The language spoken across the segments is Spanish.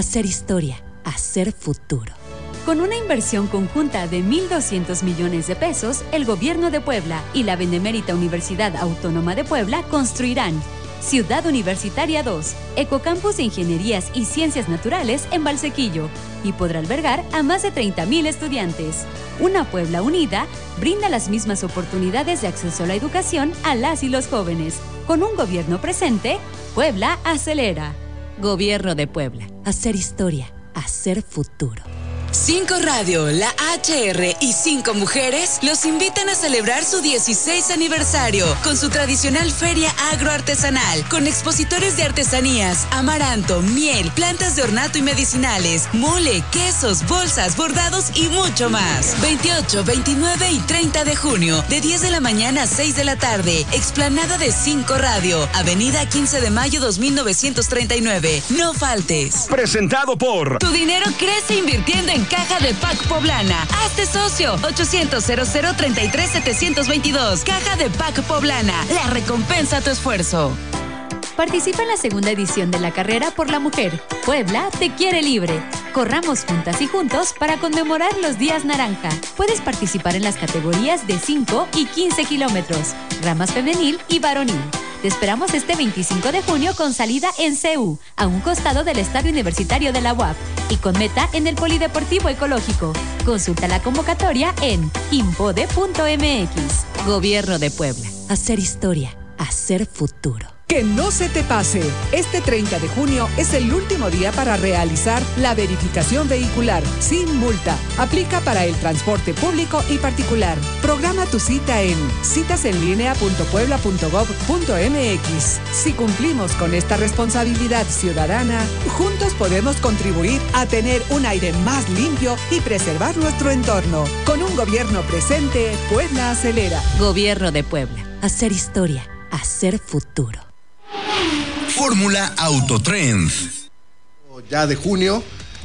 Hacer historia, hacer futuro. Con una inversión conjunta de 1.200 millones de pesos, el Gobierno de Puebla y la Benemérita Universidad Autónoma de Puebla construirán Ciudad Universitaria 2, Ecocampus de Ingenierías y Ciencias Naturales en Valsequillo y podrá albergar a más de 30.000 estudiantes. Una Puebla unida brinda las mismas oportunidades de acceso a la educación a las y los jóvenes. Con un gobierno presente, Puebla acelera. Gobierno de Puebla. Hacer historia, hacer futuro. Cinco Radio, la HR y cinco mujeres los invitan a celebrar su 16 aniversario con su tradicional feria agroartesanal, con expositores de artesanías, amaranto, miel, plantas de ornato y medicinales, mole, quesos, bolsas, bordados y mucho más. 28, 29 y 30 de junio, de 10 de la mañana a 6 de la tarde, explanada de Cinco Radio, Avenida 15 de Mayo 2939. No faltes. Presentado por Tu dinero crece invirtiendo en Caja de PAC Poblana. Hazte socio. 800 033 722 Caja de PAC Poblana. La recompensa a tu esfuerzo. Participa en la segunda edición de la carrera por la mujer. Puebla te quiere libre. Corramos juntas y juntos para conmemorar los días naranja. Puedes participar en las categorías de 5 y 15 kilómetros, ramas femenil y varonil. Te esperamos este 25 de junio con salida en CEU, a un costado del Estadio Universitario de la UAP y con meta en el Polideportivo Ecológico. Consulta la convocatoria en impode.mx. Gobierno de Puebla. Hacer historia, hacer futuro. Que no se te pase. Este 30 de junio es el último día para realizar la verificación vehicular sin multa. Aplica para el transporte público y particular. Programa tu cita en citasenlinea.puebla.gov.mx. Si cumplimos con esta responsabilidad ciudadana, juntos podemos contribuir a tener un aire más limpio y preservar nuestro entorno. Con un gobierno presente, Puebla acelera. Gobierno de Puebla. Hacer historia, hacer futuro. Fórmula Autotrend. Ya de junio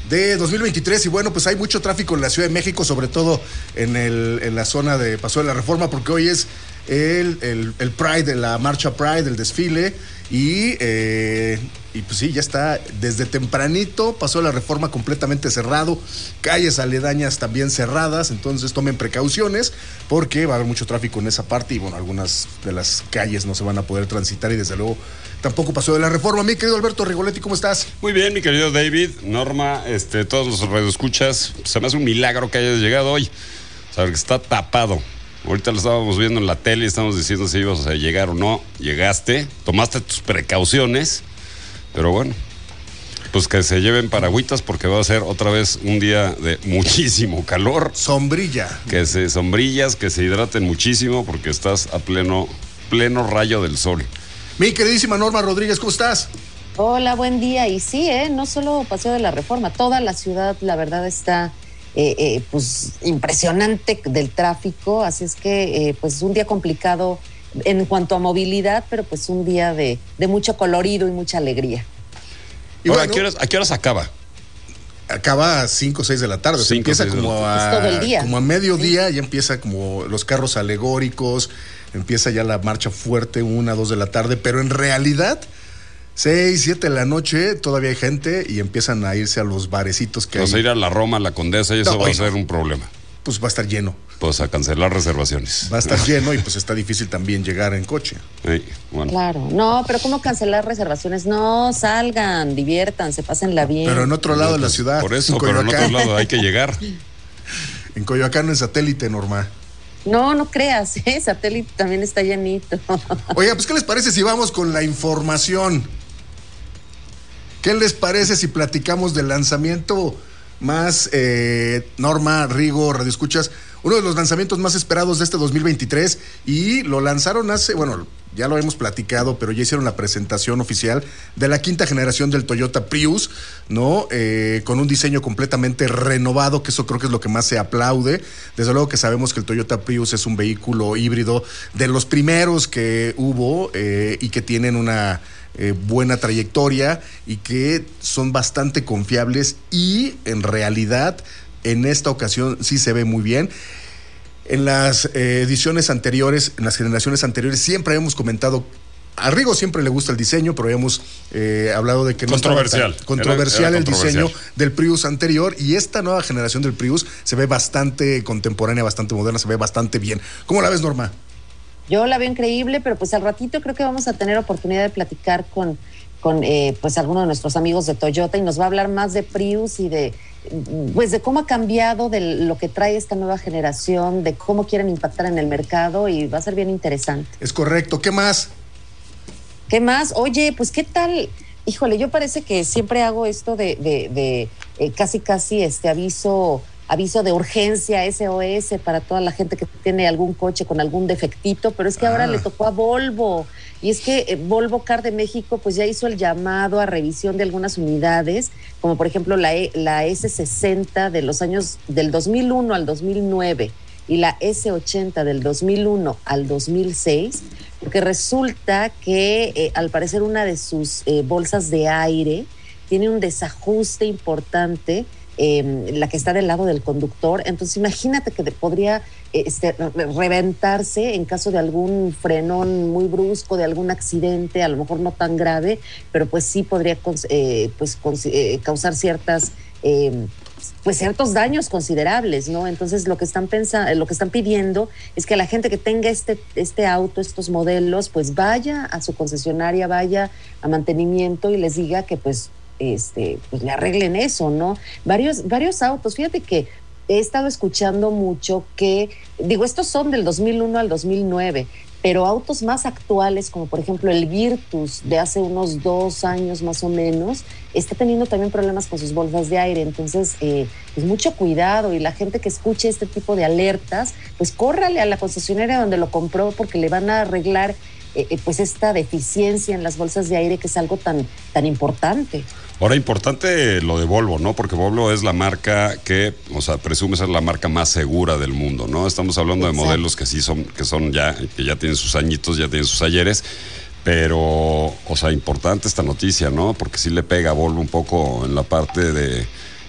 de 2023 y bueno, pues hay mucho tráfico en la Ciudad de México, sobre todo en, el, en la zona de Paso de la Reforma, porque hoy es el, el, el Pride, la marcha Pride, el desfile y, eh, y pues sí, ya está desde tempranito, pasó la reforma completamente cerrado, calles aledañas también cerradas, entonces tomen precauciones porque va a haber mucho tráfico en esa parte y bueno, algunas de las calles no se van a poder transitar y desde luego tampoco pasó de la reforma. Mi querido Alberto Rigoletti, ¿cómo estás? Muy bien, mi querido David, Norma, este, todos los radioescuchas, se me hace un milagro que hayas llegado hoy, saber que está tapado. Ahorita lo estábamos viendo en la tele y estamos diciendo si ibas a llegar o no. Llegaste, tomaste tus precauciones, pero bueno, pues que se lleven paragüitas porque va a ser otra vez un día de muchísimo calor. Sombrilla. Que se sombrillas, que se hidraten muchísimo porque estás a pleno, pleno rayo del sol. Mi queridísima Norma Rodríguez, ¿cómo estás? Hola, buen día. Y sí, ¿eh? no solo Paseo de la Reforma, toda la ciudad, la verdad, está eh, eh, pues impresionante del tráfico, así es que eh, pues un día complicado en cuanto a movilidad, pero pues un día de, de mucho colorido y mucha alegría. Y Ahora, bueno, ¿a, qué horas, ¿A qué horas acaba? acaba a 5 o 6 de la tarde. Cinco, empieza seis de la como tarde. a, todo el día. como a mediodía, ya empieza como los carros alegóricos, empieza ya la marcha fuerte, una, dos de la tarde, pero en realidad, 6, 7 de la noche, todavía hay gente y empiezan a irse a los barecitos que Vamos a hay. ir a la Roma, a la Condesa y eso No, va a no. ser un problema. Pues va a estar lleno. Pues a cancelar reservaciones. Va a estar lleno y pues está difícil también llegar en coche. Sí, bueno. Claro, no, pero ¿cómo cancelar reservaciones? No, salgan, diviértanse, pásenla bien. Pero en otro lado de la ciudad. Por eso, en pero en Coyoacán. otro lado hay que llegar. En Coyoacán, en satélite, Norma. No, no creas, ¿eh? satélite también está llenito. Oiga, pues ¿qué les parece si vamos con la información? ¿Qué les parece si platicamos del lanzamiento más, eh, Norma, Rigo, Radio Escuchas, uno de los lanzamientos más esperados de este 2023 y lo lanzaron hace, bueno, ya lo hemos platicado, pero ya hicieron la presentación oficial de la quinta generación del Toyota Prius, ¿no? Eh, con un diseño completamente renovado, que eso creo que es lo que más se aplaude. Desde luego que sabemos que el Toyota Prius es un vehículo híbrido de los primeros que hubo eh, y que tienen una eh, buena trayectoria y que son bastante confiables y en realidad en esta ocasión sí se ve muy bien. En las eh, ediciones anteriores, en las generaciones anteriores, siempre hemos comentado a Rigo siempre le gusta el diseño, pero habíamos eh, hablado de que no estaba Controversial. controversial Era- era el diseño del Prius anterior y esta nueva generación del Prius se ve bastante contemporánea, bastante moderna, se ve bastante bien. ¿Cómo la ves, Norma? Yo la veo increíble, pero pues al ratito creo que vamos a tener oportunidad de platicar con, con eh, pues algunos de nuestros amigos de Toyota y nos va a hablar más de Prius y de pues de cómo ha cambiado de lo que trae esta nueva generación, de cómo quieren impactar en el mercado y va a ser bien interesante. Es correcto. ¿Qué más? ¿Qué más? Oye, pues qué tal. Híjole, yo parece que siempre hago esto de, de, de, eh, casi casi este aviso aviso de urgencia SOS para toda la gente que tiene algún coche con algún defectito, pero es que ahora Ah. le tocó a Volvo y es que eh, Volvo Car de México pues ya hizo el llamado a revisión de algunas unidades, como por ejemplo la, E- la S60 de los años del 2001 al 2009 y la S80 del 2001 al 2006, porque resulta que eh, al parecer una de sus eh, bolsas de aire tiene un desajuste importante, eh, la que está del lado del conductor. Entonces imagínate que podría eh, este, re- reventarse en caso de algún frenón muy brusco, de algún accidente, a lo mejor no tan grave, pero pues sí podría eh, pues, eh, causar ciertas... eh, pues ciertos daños considerables, ¿no? Entonces lo que están pensando, lo que están pidiendo es que la gente que tenga este, este auto, estos modelos, pues vaya a su concesionaria, vaya a mantenimiento y les diga que pues, este, pues le arreglen eso, ¿no? Varios, varios autos, fíjate que he estado escuchando mucho que, digo, estos son del 2001 al 2009, pero autos más actuales, como por ejemplo el Virtus de hace unos dos años más o menos, está teniendo también problemas con sus bolsas de aire. Entonces, eh, pues mucho cuidado y la gente que escuche este tipo de alertas, pues córrale a la concesionaria donde lo compró porque le van a arreglar eh, eh, pues esta deficiencia en las bolsas de aire que es algo tan, tan importante. Ahora, importante lo de Volvo, ¿no? Porque Volvo es la marca que, o sea, presume ser la marca más segura del mundo, ¿no? Estamos hablando de Exacto. modelos que sí son, que son ya, que ya tienen sus añitos, ya tienen sus ayeres. Pero, o sea, importante esta noticia, ¿no? Porque sí le pega a Volvo un poco en la parte de,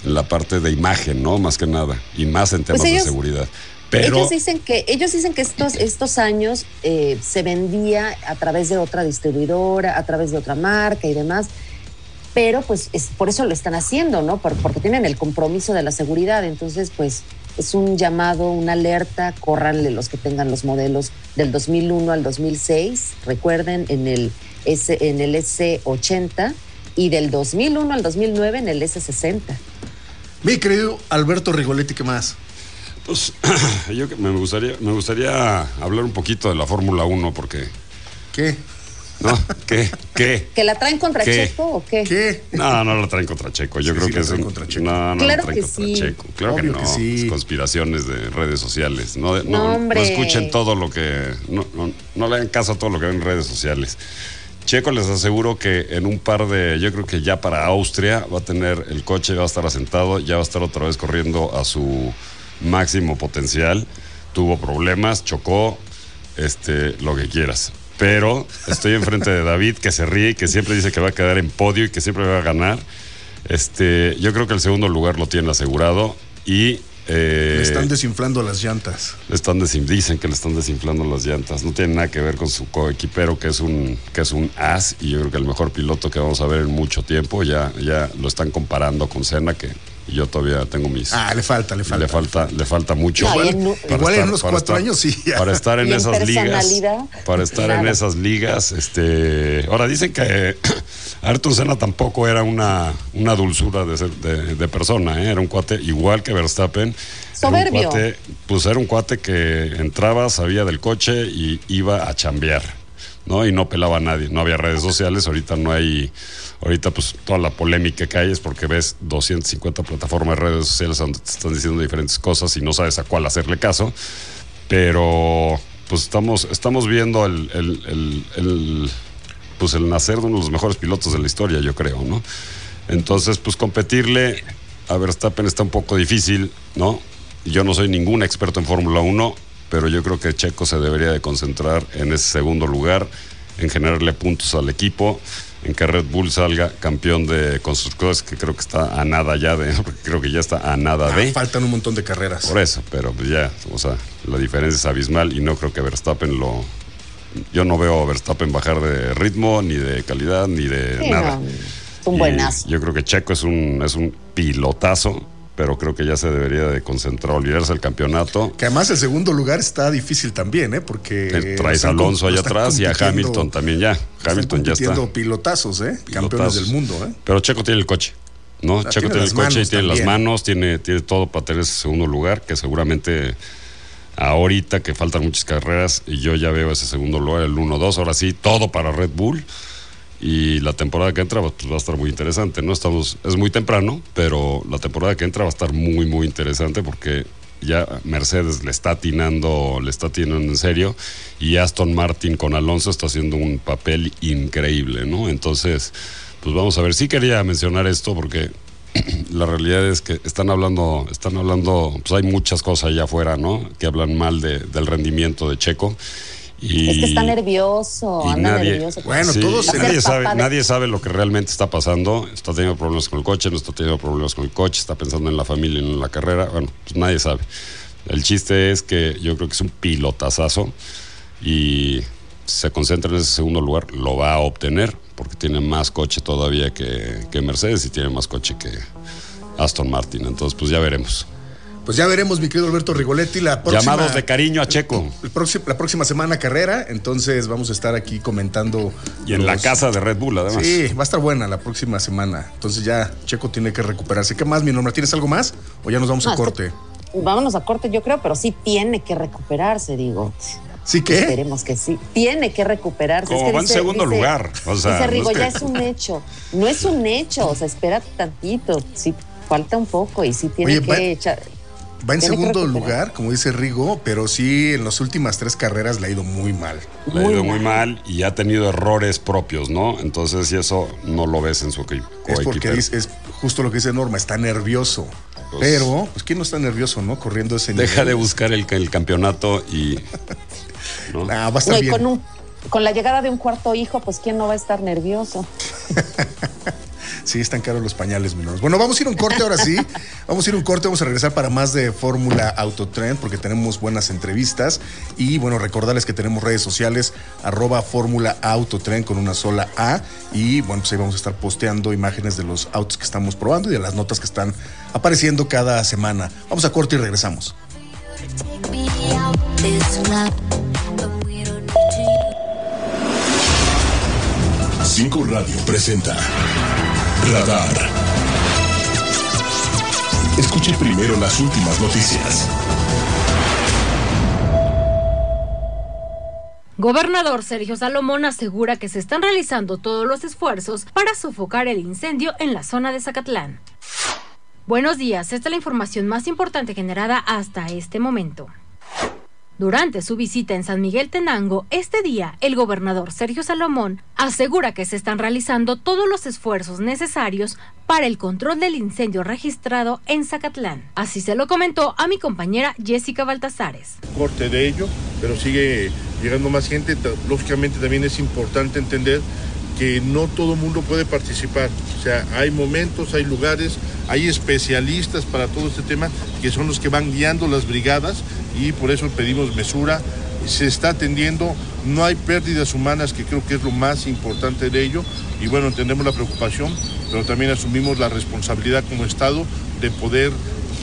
en la parte de imagen, ¿no? Más que nada. Y más en temas Pues ellos- de seguridad. Pero, ellos dicen que ellos dicen que estos estos años eh, se vendía a través de otra distribuidora, a través de otra marca y demás, pero pues es por eso lo están haciendo, ¿no? Por- porque tienen el compromiso de la seguridad, entonces pues es un llamado, una alerta, córranle los que tengan los modelos del 2001 al 2006, recuerden en el S en el S80 y del 2001 al 2009 en el S60. Mi querido Alberto Rigoletti, ¿qué más? pues, yo que me gustaría, me gustaría hablar un poquito de la Fórmula 1, porque, ¿Qué? ¿No? ¿Qué? ¿Qué? ¿Que la traen contra ¿Qué? Checo o qué? ¿Qué? No, no lo traen contra Checo. Yo Sí, creo sí que es traen contra Checo. No, no Claro lo traen que contra sí. Checo. Claro Obvio que que no. sí. Es conspiraciones de redes sociales. No, no, No, escuchen todo lo que. No, no, no le hagan caso a todo lo que ven en redes sociales. Checo les aseguro que en un par de, yo creo que ya para Austria va a tener el coche, va a estar asentado, ya va a estar otra vez corriendo a su máximo potencial. Tuvo problemas, chocó, este, lo que quieras. Pero estoy enfrente de David que se ríe y que siempre dice que va a quedar en podio y que siempre va a ganar. Este, yo creo que el segundo lugar lo tiene asegurado y eh, Le están desinflando las llantas. le están desin- dicen que le están desinflando las llantas. No tiene nada que ver con su coequipero, que es un, que es un as, y yo creo que el mejor piloto que vamos a ver en mucho tiempo. Ya, ya lo están comparando con Senna, que yo todavía tengo mis. Ah, le falta, le falta. le falta, le falta mucho. No, y Para en- Igual en unos cuatro años sí, ya. Para estar en Y en esas ligas. Para estar en esas ligas. Este, ahora dicen que Ayrton Senna tampoco era una, una dulzura de, ser- de, de persona, ¿eh? era un cuate igual que Verstappen. Era un Soberbio. cuate- pues era un cuate que entraba, sabía del coche y iba a chambear. ¿No? Y no pelaba a nadie, no había redes sociales, ahorita no hay, ahorita pues toda la polémica que hay es porque ves 250 plataformas de redes sociales donde te están diciendo diferentes cosas y no sabes a cuál hacerle caso, pero pues estamos, estamos viendo el, el- el- el, pues el nacer de uno de los mejores pilotos de la historia, yo creo, ¿no? Entonces, pues competirle a Verstappen está un poco difícil, ¿no? Yo no soy ningún experto en Fórmula 1, pero yo creo que Checo se debería de concentrar en ese segundo lugar, en generarle puntos al equipo, en que Red Bull salga campeón de constructores, que creo que está a nada ya de, creo que ya está a nada Ah, de. faltan un montón de carreras. Por eso, pero pues ya, o sea, la diferencia es abismal y no creo que Verstappen lo, yo no veo a Verstappen bajar de ritmo, ni de calidad, ni de Sí, nada. no, es un buenazo. Yo creo que Checo es un, es un pilotazo, pero creo que ya se debería de concentrar, olvidarse del campeonato. Que además el segundo lugar está difícil también, ¿eh? Porque. Traes lo a Alonso allá atrás y a Hamilton también ya. Hamilton ya está. pilotazos, ¿eh? Campeones del mundo, ¿eh? Pero Checo tiene el coche, ¿no? Ah, Checo tiene el coche y tiene las manos, tiene, tiene todo para tener ese segundo lugar, que seguramente ahorita que faltan muchas carreras y yo ya veo ese segundo lugar, el 1-2, ahora sí, todo para Red Bull. Y la temporada que entra pues, va a estar muy interesante, ¿no? Estamos, es muy temprano, pero la temporada que entra va a estar muy, muy interesante porque ya Mercedes le está atinando, le está atinando en serio y Aston Martin con Alonso está haciendo un papel increíble, ¿no? Entonces, pues vamos a ver. Sí quería mencionar esto porque la realidad es que están hablando, están hablando, pues hay muchas cosas allá afuera, ¿no? Que hablan mal de- del rendimiento de Checo. Y, Es que está nervioso, y anda nadie- nervioso. Bueno, Sí, todos- nadie sabe, de- nadie sabe lo que realmente está pasando. Está teniendo problemas con el coche, no está teniendo problemas con el coche, está pensando en la familia y no en la carrera. Bueno, pues nadie sabe. El chiste es que yo creo que es un pilotazazo y si se concentra en ese segundo lugar, lo va a obtener porque tiene más coche todavía que, que Mercedes y tiene más coche que Aston Martin. Entonces, pues ya veremos. Pues ya veremos, mi querido Alberto Rigoletti, la próxima. Llamados de cariño a Checo. el próximo- la próxima semana carrera, entonces vamos a estar aquí comentando. Y en la casa de Red Bull, además. Sí, va a estar buena la próxima semana. Entonces ya Checo tiene que recuperarse. ¿Qué más, mi nombre? ¿Tienes algo más? ¿O ya nos vamos No, a es que- corte? Vámonos a corte, yo creo, pero sí tiene que recuperarse, digo. ¿Sí qué? Esperemos que sí. Tiene que recuperarse. Como Es que va en segundo dice- lugar, o sea, dice no Rigo, es que- ya es un hecho. No es un hecho, o sea, espérate tantito. Sí, falta un poco y sí tiene Oye, que va- echar. Va en segundo lugar, como dice Rigo, pero sí en las últimas tres carreras le ha ido muy mal. Le ha ido muy mal. y ha tenido errores propios, ¿no? Entonces, y eso no lo ves en su equipo. Es porque dice- es justo lo que dice Norma, está nervioso. Pues- pero, pues, ¿quién no está nervioso, no? Corriendo ese Deja de buscar el, el campeonato y. ¿no? Ah, va a estar No, y bien. con, un, con la llegada de un cuarto hijo, pues ¿quién no va a estar nervioso? Sí, están caros los pañales, mi Norma. Bueno, vamos a ir a un corte ahora sí. Vamos a ir a un corte, vamos a regresar para más de Fórmula Autotrend porque tenemos buenas entrevistas. Y bueno, recordarles que tenemos redes sociales, arroba Fórmula Autotrend con una sola A. Y bueno, pues ahí vamos a estar posteando imágenes de los autos que estamos probando y de las notas que están apareciendo cada semana. Vamos a corte y regresamos. 5 Radio presenta Radar. Escuche primero las últimas noticias. Gobernador Sergio Salomón asegura que se están realizando todos los esfuerzos para sofocar el incendio en la zona de Zacatlán. Buenos días, esta es la información más importante generada hasta este momento. Durante su visita en San Miguel Tenango, este día, el gobernador Sergio Salomón asegura que se están realizando todos los esfuerzos necesarios para el control del incendio registrado en Zacatlán. Así se lo comentó a mi compañera Jessica Baltazares. corte de ello, pero sigue llegando más gente. Lógicamente también es importante entender que no todo el mundo puede participar. O sea, hay momentos, hay lugares, hay especialistas para todo este tema que son los que van guiando las brigadas y por eso pedimos mesura. Se está atendiendo, no hay pérdidas humanas, que creo que es lo más importante de ello. Y bueno, entendemos la preocupación, pero también asumimos la responsabilidad como Estado de poder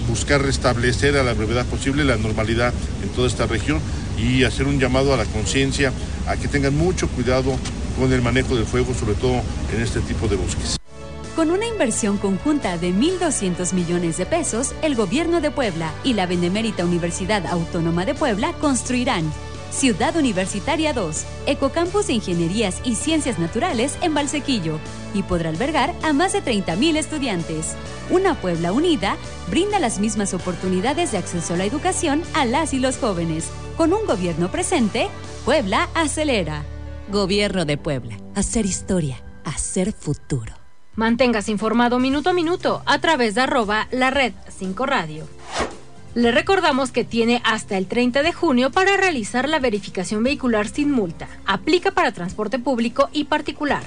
buscar restablecer a la brevedad posible la normalidad en toda esta región y hacer un llamado a la conciencia a que tengan mucho cuidado con el manejo del fuego, sobre todo en este tipo de bosques. Con una inversión conjunta de 1.200 millones de pesos, el Gobierno de Puebla y la Benemérita Universidad Autónoma de Puebla construirán Ciudad Universitaria 2, Ecocampus de Ingenierías y Ciencias Naturales en Valsequillo y podrá albergar a más de 30.000 estudiantes. Una Puebla unida brinda las mismas oportunidades de acceso a la educación a las y los jóvenes. Con un gobierno presente, Puebla acelera. Gobierno de Puebla. Hacer historia. Hacer futuro. Manténgase informado minuto a minuto a través de arroba la red 5 radio. Le recordamos que tiene hasta el 30 de junio para realizar la verificación vehicular sin multa. Aplica para transporte público y particular.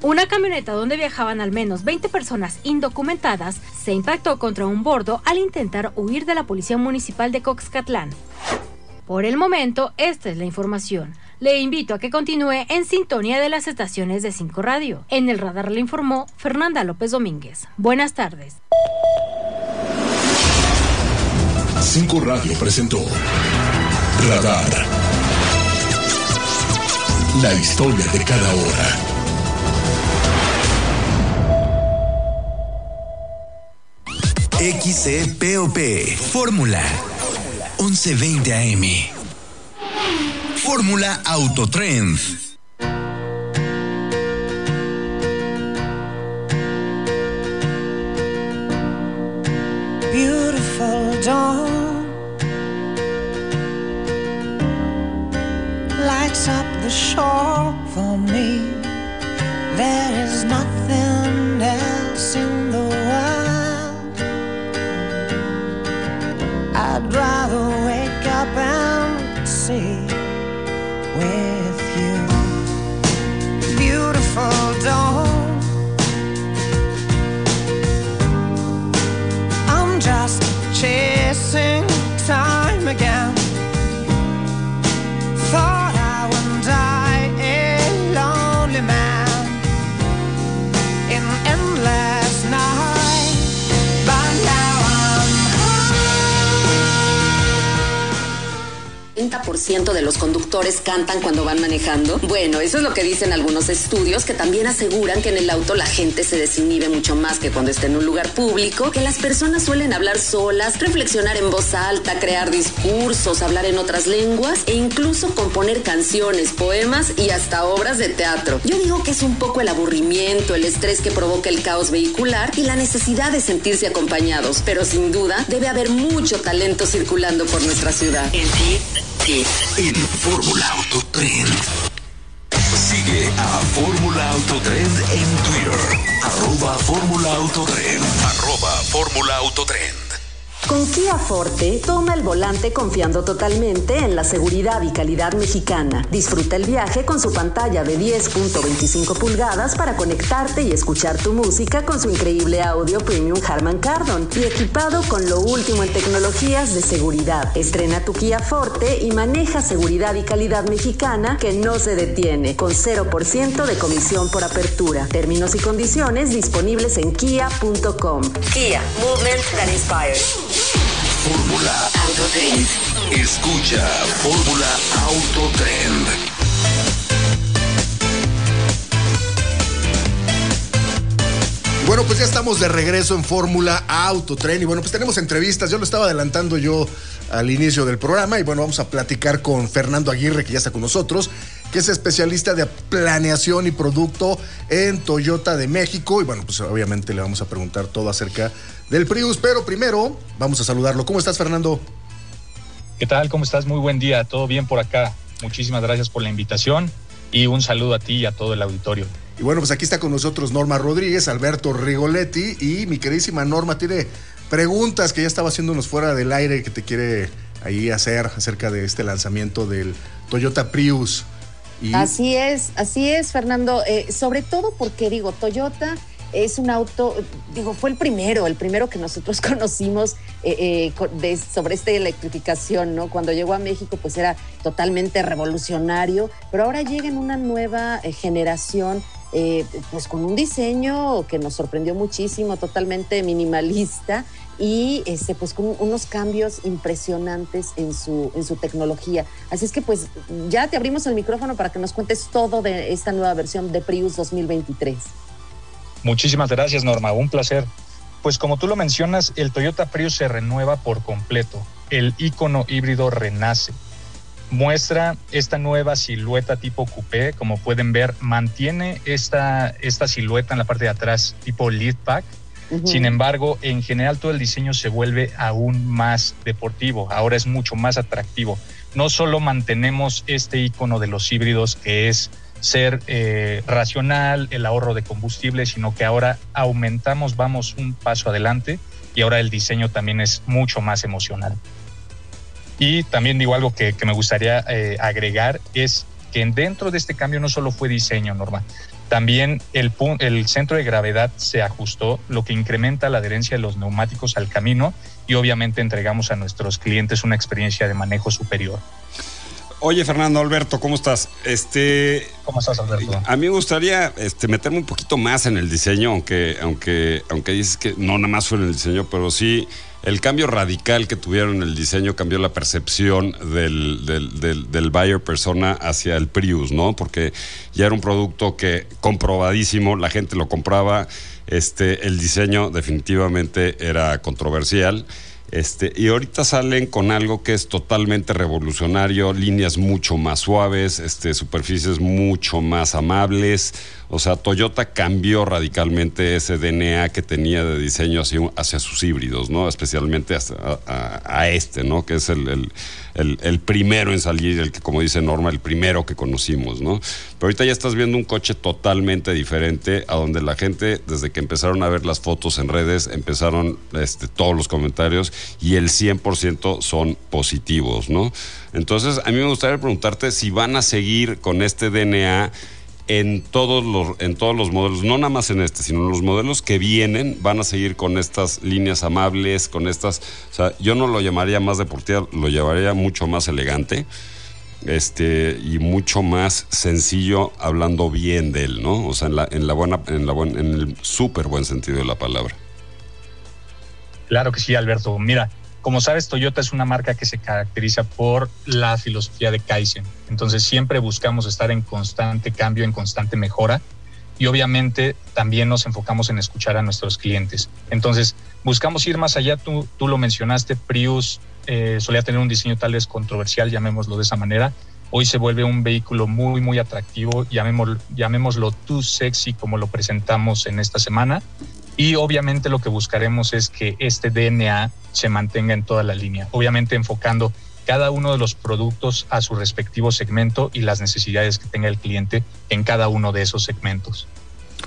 Una camioneta donde viajaban al menos 20 personas indocumentadas se impactó contra un bordo al intentar huir de la Policía Municipal de Coxcatlán. Por el momento, esta es la información. Le invito a que continúe en sintonía de las estaciones de 5 Radio. En el radar le informó Fernanda López Domínguez. Buenas tardes. 5 Radio presentó Radar. La historia de cada hora. XCPOP Fórmula 1120 AM. Fórmula Autotrend. 30% de los conductores cantan cuando van manejando? Bueno, eso es lo que dicen algunos estudios que también aseguran que en el auto la gente se desinhibe mucho más que cuando está en un lugar público, que las personas suelen hablar solas, reflexionar en voz alta, crear discursos, hablar en otras lenguas e incluso componer canciones, poemas y hasta obras de teatro. Yo digo que es un poco el aburrimiento, el estrés que provoca el caos vehicular y la necesidad de sentirse acompañados, pero sin duda debe haber mucho talento circulando por nuestra ciudad. En Fórmula Autotrend. Sigue a Fórmula Autotrend en Twitter. Arroba Fórmula Autotrend. Arroba Fórmula Autotrend. Con Kia Forte, toma el volante confiando totalmente en la seguridad y calidad mexicana. Disfruta el viaje con su pantalla de 10.25 pulgadas para conectarte y escuchar tu música con su increíble audio premium Harman Kardon y equipado con lo último en tecnologías de seguridad. Estrena tu Kia Forte y maneja seguridad y calidad mexicana que no se detiene, con 0% de comisión por apertura. Términos y condiciones disponibles en kia.com. Kia, movement that inspires. Fórmula Autotrend. Escucha Fórmula Autotrend. Bueno, pues ya estamos de regreso en Fórmula Autotren y bueno, pues tenemos entrevistas. Yo lo estaba adelantando yo al inicio del programa y bueno, vamos a platicar con Fernando Aguirre, que ya está con nosotros, que es especialista de planeación y producto en Toyota de México y bueno, pues obviamente le vamos a preguntar todo acerca del Prius, pero primero vamos a saludarlo. ¿Cómo estás, Fernando? ¿Qué tal? ¿Cómo estás? Muy buen día. ¿Todo bien por acá? Muchísimas gracias por la invitación y un saludo a ti y a todo el auditorio. Y bueno, pues aquí está con nosotros Norma Rodríguez, Alberto Rigoletti y mi queridísima Norma tiene preguntas que ya estaba haciéndonos fuera del aire que te quiere ahí hacer acerca de este lanzamiento del Toyota Prius. Así es, así es, Fernando. Eh, sobre todo porque, digo, Toyota es un auto, digo, fue el primero, el primero que nosotros conocimos eh, eh, sobre esta electrificación, ¿no? Cuando llegó a México, pues era totalmente revolucionario, pero ahora llega en una nueva generación. pues con un diseño que nos sorprendió muchísimo, totalmente minimalista y este, pues con unos cambios impresionantes en su, en su tecnología. Así es que pues ya te abrimos el micrófono para que nos cuentes todo de esta nueva versión de Prius 2023. Muchísimas gracias, Norma. Un placer. Pues como tú lo mencionas, el Toyota Prius se renueva por completo. El icono híbrido renace. Muestra esta nueva silueta tipo coupé. Como pueden ver, mantiene esta, esta silueta en la parte de atrás tipo lead pack. Sin embargo, en general todo el diseño se vuelve aún más deportivo. Ahora es mucho más atractivo. No solo mantenemos este icono de los híbridos que es ser eh, racional, el ahorro de combustible, sino que ahora aumentamos, vamos un paso adelante y ahora el diseño también es mucho más emocional. Y también digo algo que, me gustaría eh, agregar es que dentro de este cambio no solo fue diseño, Norma, también el, el centro de gravedad se ajustó, lo que incrementa la adherencia de los neumáticos al camino y obviamente entregamos a nuestros clientes una experiencia de manejo superior. Oye, Fernando, Alberto, ¿cómo estás? Este, ¿Cómo estás, Alberto? a mí me gustaría este, meterme un poquito más en el diseño, aunque, aunque, aunque dices que no nada más fue en el diseño, pero sí el cambio radical que tuvieron en el diseño cambió la percepción del, del, del, del buyer persona hacia el Prius, ¿no? Porque ya era un producto que comprobadísimo, la gente lo compraba, este, el diseño definitivamente era controversial. Este, y ahorita salen con algo que es totalmente revolucionario, líneas mucho más suaves, este, superficies mucho más amables. O sea, Toyota cambió radicalmente ese DNA que tenía de diseño hacia, sus híbridos, ¿no? Especialmente a este, ¿no? Que es el, el- el- primero en salir, el que, como dice Norma, el primero que conocimos, ¿no? Pero ahorita ya estás viendo un coche totalmente diferente, a donde la gente, desde que empezaron a ver las fotos en redes, empezaron este, todos los comentarios y el 100% son positivos, ¿no? Entonces, a mí me gustaría preguntarte si van a seguir con este DNA en todos los en todos los modelos, no nada más en este, sino en los modelos que vienen van a seguir con estas líneas amables, con estas, o sea, yo no lo llamaría más deportiva, lo llamaría mucho más elegante. Este, y mucho más sencillo hablando bien de él, ¿no? O sea, en la, en la buena, en la buen, en el súper buen sentido de la palabra. Claro que sí, Alberto. Mira, como sabes, Toyota es una marca que se caracteriza por la filosofía de Kaizen. Entonces siempre buscamos estar en constante cambio, en constante mejora. Y obviamente también nos enfocamos en escuchar a nuestros clientes. Entonces buscamos ir más allá. Tú, tú lo mencionaste, Prius eh, solía tener un diseño tal vez controversial, llamémoslo de esa manera. Hoy se vuelve un vehículo muy, muy atractivo, llamémoslo, too sexy como lo presentamos en esta semana. Y obviamente lo que buscaremos es que este DNA se mantenga en toda la línea, obviamente enfocando cada uno de los productos a su respectivo segmento y las necesidades que tenga el cliente en cada uno de esos segmentos.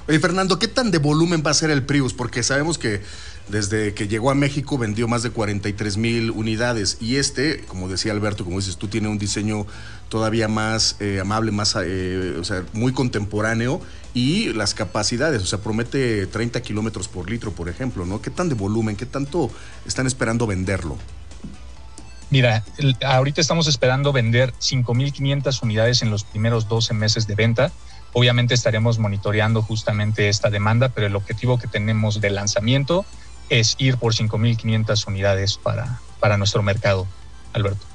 Oye, Fernando, ¿qué tan de volumen va a ser el Prius? Porque sabemos que desde que llegó a México vendió más de 43 mil unidades y este, como decía Alberto, como dices tú, tiene un diseño todavía más eh, amable, más, eh, o sea, muy contemporáneo y las capacidades, o sea, promete 30 kilómetros por litro, por ejemplo, ¿no? ¿Qué tan de volumen, qué tanto están esperando venderlo? Mira, ahorita estamos esperando vender 5.500 unidades en los primeros 12 meses de venta. Obviamente estaremos monitoreando justamente esta demanda, pero el objetivo que tenemos de lanzamiento es ir por 5.500 unidades para, para nuestro mercado, Alberto.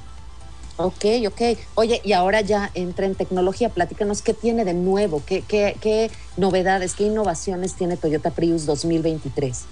Ok, ok. Oye, y ahora ya entra en tecnología. Platícanos qué tiene de nuevo, qué, qué, qué novedades, qué innovaciones tiene Toyota Prius 2023.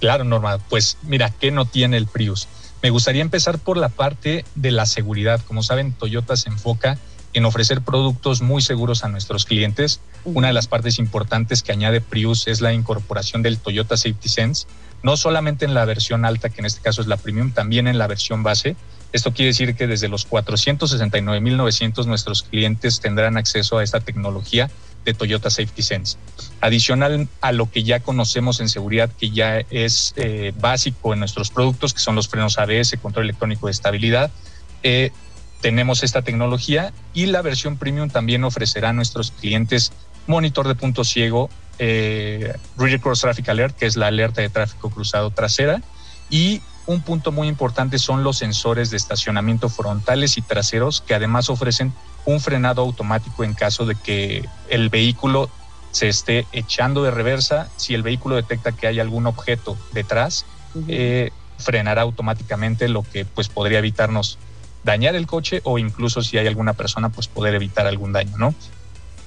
Claro, Norma. Pues mira, ¿qué no tiene el Prius? Me gustaría empezar por la parte de la seguridad. Como saben, Toyota se enfoca en ofrecer productos muy seguros a nuestros clientes. Una de las partes importantes que añade Prius es la incorporación del Toyota Safety Sense, no solamente en la versión alta, que en este caso es la premium, también en la versión base. Esto quiere decir que desde los 469.900 nuestros clientes tendrán acceso a esta tecnología de Toyota Safety Sense. Adicional a lo que ya conocemos en seguridad, que ya es eh, básico en nuestros productos, que son los frenos ABS, control electrónico de estabilidad, eh, tenemos esta tecnología y la versión premium también ofrecerá a nuestros clientes monitor de punto ciego, eh, Rear Cross Traffic Alert, que es la alerta de tráfico cruzado trasera, y un punto muy importante son los sensores de estacionamiento frontales y traseros, que además ofrecen un frenado automático en caso de que el vehículo se esté echando de reversa. Si el vehículo detecta que hay algún objeto detrás, eh, frenará automáticamente, lo que pues podría evitarnos dañar el coche o incluso si hay alguna persona, pues poder evitar algún daño, ¿no?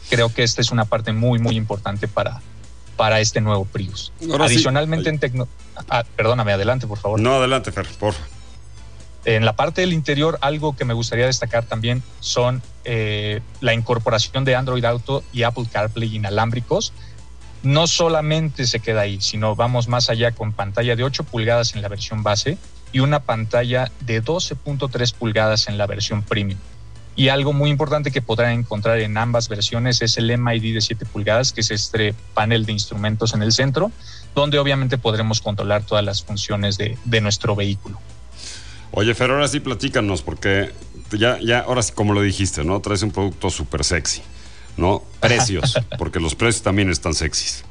Creo que esta es una parte muy, muy importante para, para este nuevo Prius. Ahora sí. Adicionalmente en tecno... Ah, perdóname, adelante, por favor. No, adelante, Fer, por En la parte del interior, algo que me gustaría destacar también son eh, la incorporación de Android Auto y Apple CarPlay inalámbricos. No solamente se queda ahí, sino vamos más allá con pantalla de 8 pulgadas en la versión base y una pantalla de 12.3 pulgadas en la versión premium. Y algo muy importante que podrán encontrar en ambas versiones es el MID de 7 pulgadas, que es este panel de instrumentos en el centro, donde obviamente podremos controlar todas las funciones de, de nuestro vehículo. Oye, Fer, ahora sí platícanos, porque ya, ya, ahora sí, como lo dijiste, ¿no? Traes un producto súper sexy, ¿no? Precios, porque los precios también están sexys.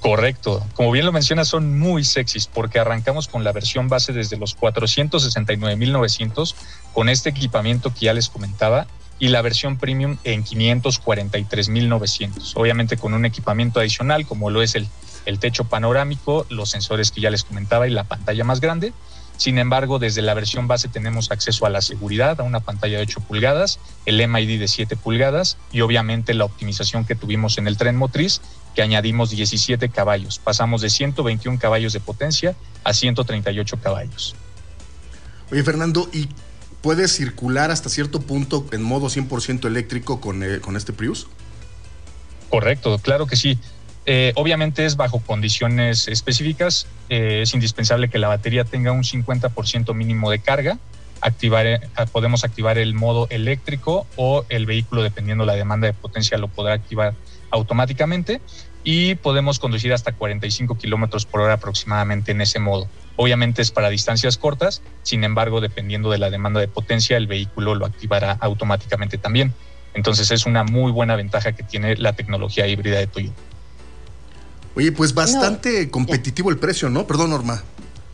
Correcto. Como bien lo mencionas, son muy sexys porque arrancamos con la versión base desde los 469.900 con este equipamiento que ya les comentaba y la versión premium en 543.900. Obviamente con un equipamiento adicional como lo es el, el techo panorámico, los sensores que ya les comentaba y la pantalla más grande. Sin embargo, desde la versión base tenemos acceso a la seguridad, a una pantalla de 8 pulgadas, el MID de 7 pulgadas y obviamente la optimización que tuvimos en el tren motriz, que añadimos 17 caballos. Pasamos de 121 caballos de potencia a 138 caballos. Oye, Fernando, ¿y puedes circular hasta cierto punto en modo 100% eléctrico con, eh, con este Prius? Correcto, claro que sí. Eh, obviamente es bajo condiciones específicas. Eh, es indispensable que la batería tenga un 50% mínimo de carga. Activar, podemos activar el modo eléctrico o el vehículo, dependiendo la demanda de potencia, lo podrá activar automáticamente y podemos conducir hasta 45 kilómetros por hora aproximadamente en ese modo. Obviamente es para distancias cortas, sin embargo, dependiendo de la demanda de potencia, el vehículo lo activará automáticamente también. Entonces es una muy buena ventaja que tiene la tecnología híbrida de Toyota. Oye, pues bastante competitivo el precio, ¿no? Perdón, Norma.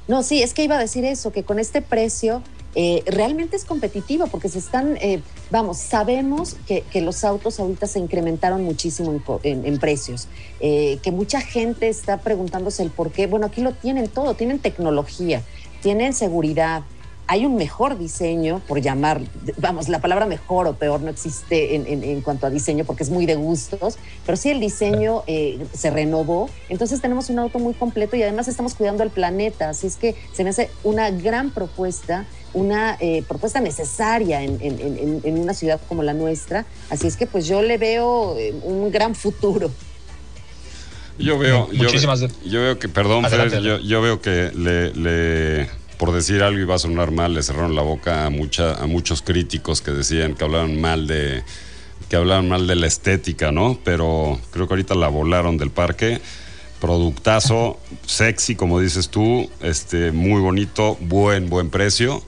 No, sí, es que iba a decir eso, que con este precio eh, realmente es competitivo porque se están, eh, vamos, sabemos que, que, los autos ahorita se incrementaron muchísimo en, en, en precios, eh, que mucha gente está preguntándose el por qué. Bueno, aquí lo tienen todo, tienen tecnología, tienen seguridad, hay un mejor diseño, por llamar, vamos, la palabra mejor o peor no existe en, en, en cuanto a diseño porque es muy de gustos, pero sí el diseño eh, se renovó, entonces tenemos un auto muy completo y además estamos cuidando al planeta, así es que se me hace una gran propuesta, una eh, propuesta necesaria en, en, una ciudad como la nuestra, así es que pues yo le veo eh, un gran futuro. Yo veo, yo, yo, veo que, perdón, Fer, yo, yo, veo que le, le por decir algo iba a sonar mal, le cerraron la boca a, mucha, a muchos críticos que decían que hablaban mal de que hablaban mal de la estética, ¿no? Pero creo que ahorita la volaron del parque. Productazo, sexy, como dices tú, este, muy bonito, buen, buen precio.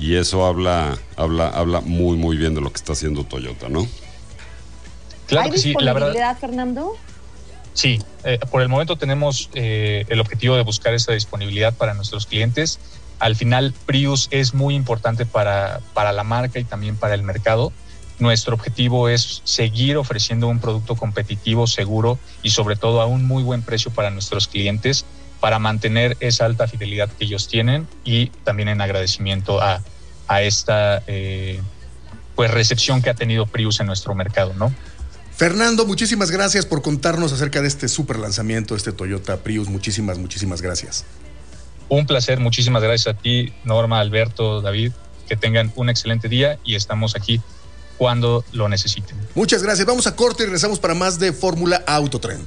Y eso habla, habla, habla muy, muy bien de lo que está haciendo Toyota, ¿no? Claro ¿Hay que sí, la verdad. Fernando? Sí, eh, por el momento tenemos eh, el objetivo de buscar esa disponibilidad para nuestros clientes al final Prius es muy importante para, para la marca y también para el mercado. Nuestro objetivo es seguir ofreciendo un producto competitivo, seguro y sobre todo a un muy buen precio para nuestros clientes para mantener esa alta fidelidad que ellos tienen y también en agradecimiento a, a esta eh, pues recepción que ha tenido Prius en nuestro mercado, ¿no? Fernando, muchísimas gracias por contarnos acerca de este super lanzamiento, este Toyota Prius. Muchísimas, muchísimas gracias. Un placer, muchísimas gracias a ti, Norma, Alberto, David, que tengan un excelente día y estamos aquí cuando lo necesiten. Muchas gracias, vamos a corte y regresamos para más de Fórmula Autotrend.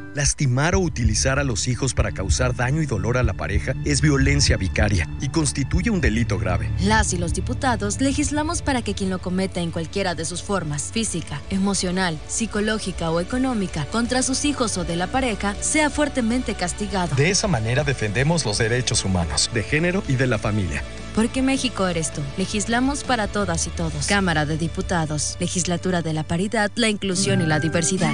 Lastimar o utilizar a los hijos para causar daño y dolor a la pareja es violencia vicaria y constituye un delito grave. Las y los diputados legislamos para que quien lo cometa en cualquiera de sus formas, física, emocional, psicológica o económica, contra sus hijos o de la pareja, sea fuertemente castigado. De esa manera defendemos los derechos humanos, de género y de la familia. Porque México eres tú. Legislamos para todas y todos. Cámara de Diputados. Legislatura de la Paridad, la Inclusión y la Diversidad.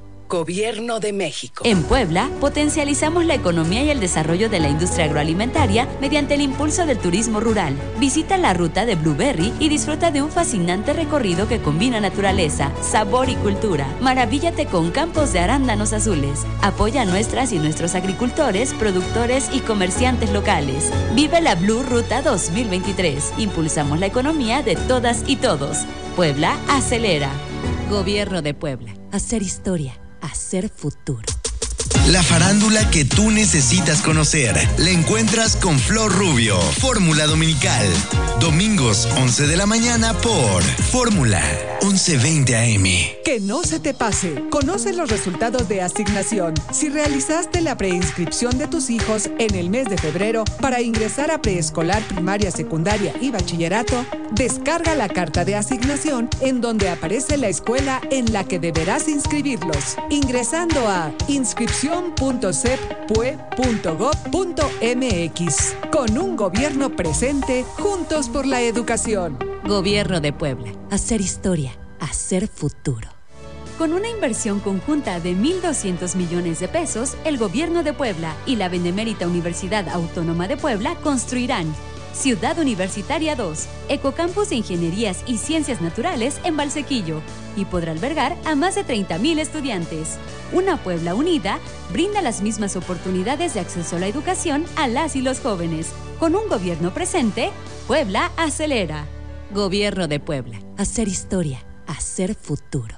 Gobierno de México. En Puebla, potencializamos la economía y el desarrollo de la industria agroalimentaria mediante el impulso del turismo rural. Visita la ruta de Blueberry y disfruta de un fascinante recorrido que combina naturaleza, sabor y cultura. Maravíllate con campos de arándanos azules. Apoya a nuestras y nuestros agricultores, productores y comerciantes locales. Vive la Blue Ruta 2023. Impulsamos la economía de todas y todos. Puebla acelera. Gobierno de Puebla. Hacer historia hacer futuro. La farándula que tú necesitas conocer la encuentras con Flor Rubio, Fórmula Dominical. Domingos 11 de la mañana por Fórmula 1120 AM. Que no se te pase. Conoce los resultados de asignación. Si realizaste la preinscripción de tus hijos en el mes de febrero para ingresar a preescolar, primaria, secundaria y bachillerato, descarga la carta de asignación en donde aparece la escuela en la que deberás inscribirlos. Ingresando a inscripción.cepue.gov.mx. Con un gobierno presente, juntos por la educación. Gobierno de Puebla. Hacer historia, hacer futuro. Con una inversión conjunta de 1.200 millones de pesos, el Gobierno de Puebla y la Benemérita Universidad Autónoma de Puebla construirán Ciudad Universitaria 2, Ecocampus de Ingenierías y Ciencias Naturales en Valsequillo y podrá albergar a más de 30.000 estudiantes. Una Puebla unida brinda las mismas oportunidades de acceso a la educación a las y los jóvenes. Con un gobierno presente, Puebla acelera. Gobierno de Puebla. Hacer historia, hacer futuro.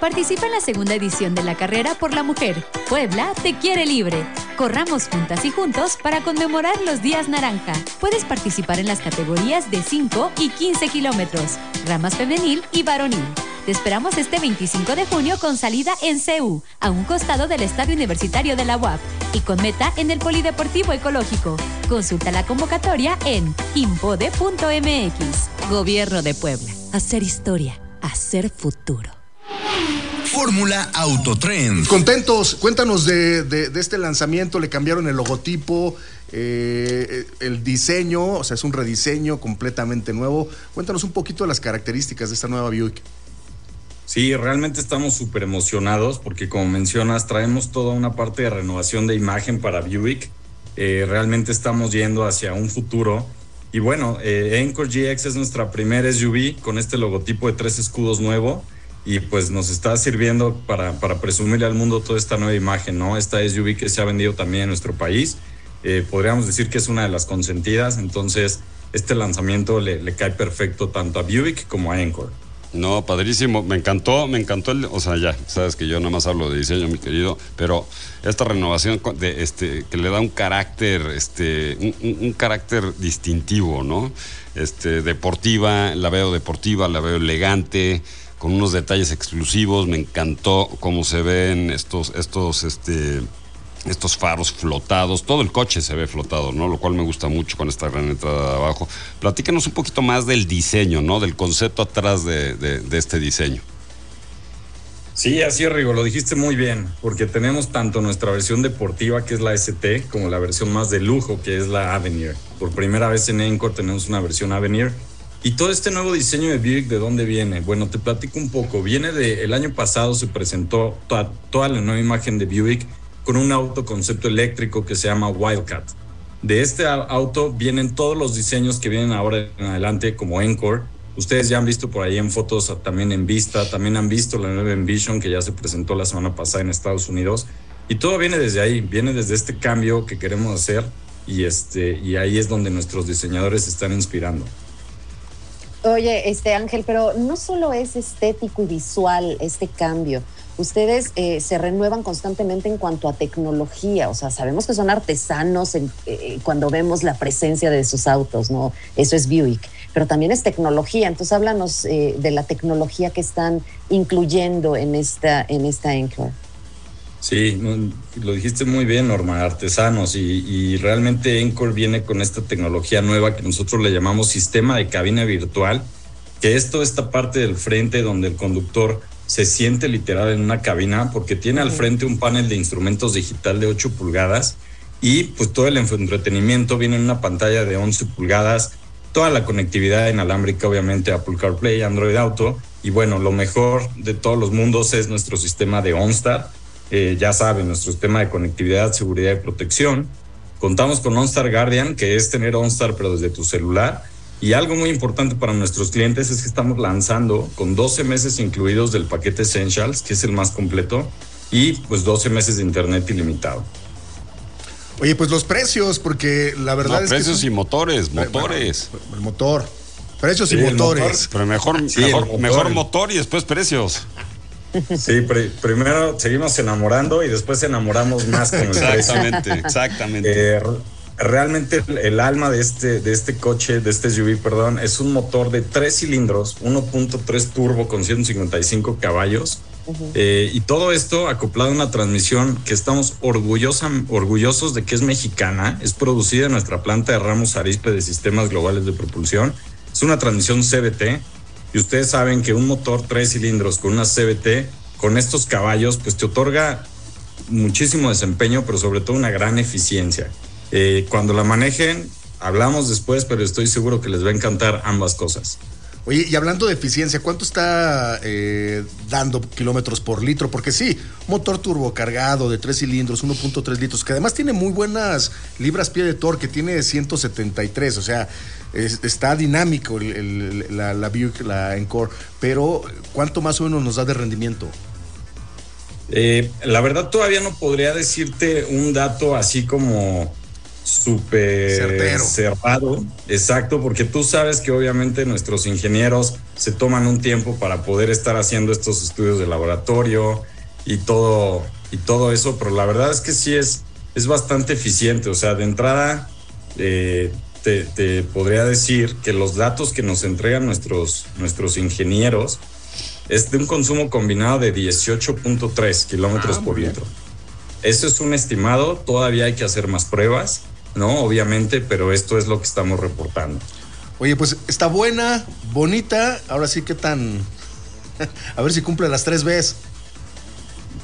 Participa en la segunda edición de la carrera por la mujer. Puebla te quiere libre. Corramos juntas y juntos para conmemorar los días naranja. Puedes participar en las categorías de 5 y 15 kilómetros, ramas femenil y varonil. Te esperamos este 25 de junio con salida en CEU, a un costado del Estadio Universitario de la UAP y con meta en el Polideportivo Ecológico. Consulta la convocatoria en impode.mx. Gobierno de Puebla. Hacer historia, hacer futuro. Fórmula Autotrend. Contentos, cuéntanos de, de- de este lanzamiento, le cambiaron el logotipo, eh, el diseño, o sea, es un rediseño completamente nuevo. Cuéntanos un poquito de las características de esta nueva Buick. Sí, realmente estamos súper emocionados porque como mencionas, traemos toda una parte de renovación de imagen para Buick. Eh, realmente estamos yendo hacia un futuro. Y bueno, eh, Encore GX es nuestra primera SUV con este logotipo de tres escudos nuevo y pues nos está sirviendo para, para presumirle al mundo toda esta nueva imagen, ¿no? Esta SUV que se ha vendido también en nuestro país. Eh, podríamos decir que es una de las consentidas, entonces este lanzamiento le, le cae perfecto tanto a Buick como a Encore. No, padrísimo. Me encantó, me encantó el. O sea, ya, sabes que yo nada más hablo de diseño, mi querido, pero esta renovación de, este, que le da un carácter, este, un carácter distintivo, ¿no? Este, deportiva, la veo deportiva, la veo elegante, con unos detalles exclusivos. Me encantó cómo se ven estos, estos, este. Estos faros flotados, todo el coche se ve flotado, ¿no? Lo cual me gusta mucho con esta gran entrada de abajo. Platícanos un poquito más del diseño, ¿no? Del concepto atrás de, de- de este diseño. Sí, así es, Rigo, lo dijiste muy bien, porque tenemos tanto nuestra versión deportiva, que es la ST, como la versión más de lujo, que es la Avenir. Por primera vez en Encore tenemos una versión Avenir. Y todo este nuevo diseño de Buick, ¿de dónde viene? Bueno, te platico un poco. Viene de, el año pasado se presentó toda, toda la nueva imagen de Buick con un auto concepto eléctrico que se llama Wildcat. De este auto vienen todos los diseños que vienen ahora en adelante como Encore. Ustedes ya han visto por ahí en fotos también en Vista, también han visto la nueva Envision que ya se presentó la semana pasada en Estados Unidos. Y todo viene desde ahí, viene desde este cambio que queremos hacer y, este, y ahí es donde nuestros diseñadores se están inspirando. Oye, este Ángel, pero no solo es estético y visual este cambio. Ustedes eh, se renuevan constantemente en cuanto a tecnología, o sea, sabemos que son artesanos en- eh, cuando vemos la presencia de sus autos, ¿no? Eso es Buick, pero también es tecnología. Entonces, háblanos eh, de la tecnología que están incluyendo en esta, en esta Encore. Sí, lo dijiste muy bien, Norma, artesanos, y, y realmente Encore viene con esta tecnología nueva que nosotros le llamamos sistema de cabina virtual, que es toda esta parte del frente donde el conductor se siente literal en una cabina porque tiene al frente un panel de instrumentos digital de 8 pulgadas y pues todo el entretenimiento viene en una pantalla de 11 pulgadas, toda la conectividad inalámbrica obviamente Apple CarPlay, Android Auto y bueno, lo mejor de todos los mundos es nuestro sistema de OnStar, eh, ya saben, nuestro sistema de conectividad, seguridad y protección. Contamos con OnStar Guardian, que es tener OnStar pero desde tu celular y algo muy importante para nuestros clientes es que estamos lanzando con 12 meses incluidos del paquete Essentials, que es el más completo, y pues 12 meses de internet ilimitado. Oye, pues los precios, porque la verdad No, es precios que. y motores, Bueno, motores. el motor. Precios y Sí, motores. motor. Pero mejor, Sí, mejor, motor. mejor motor y después precios. Sí, pri- primero seguimos enamorando y después enamoramos más con el precio. Exactamente, exactamente. Eh, realmente el, alma de este, de este coche, de este SUV, perdón, es un motor de tres cilindros, 1.3 turbo con 155 caballos. Eh, y todo esto acoplado a una transmisión que estamos orgullosa, orgullosos de que es mexicana, es producida en nuestra planta de Ramos Arispe de Sistemas Globales de Propulsión. Es una transmisión CBT y ustedes saben que un motor tres cilindros con una CBT, con estos caballos, pues te otorga muchísimo desempeño, pero sobre todo una gran eficiencia. Eh, cuando la manejen, hablamos después, pero estoy seguro que les va a encantar ambas cosas. Oye, y hablando de eficiencia, ¿cuánto está eh, dando kilómetros por litro? Porque sí, motor turbo cargado de tres cilindros, 1.3 litros, que además tiene muy buenas libras pie de torque, tiene 173, o sea, es- está dinámico el- el- la, la Buick, la Encore, pero ¿cuánto más o menos nos da de rendimiento? Eh, la verdad todavía no podría decirte un dato así como súper Certero. cerrado, exacto, porque tú sabes que obviamente nuestros ingenieros se toman un tiempo para poder estar haciendo estos estudios de laboratorio y todo y todo eso, pero la verdad es que sí es es bastante eficiente, o sea, de entrada eh, te, te podría decir que los datos que nos entregan nuestros nuestros ingenieros es de un consumo combinado de 18.3 kilómetros Ah, por litro. Eso es un estimado, todavía hay que hacer más pruebas, ¿no? Obviamente, pero esto es lo que estamos reportando. Oye, pues está buena, bonita, ahora sí que tan... A ver si cumple las tres Bs.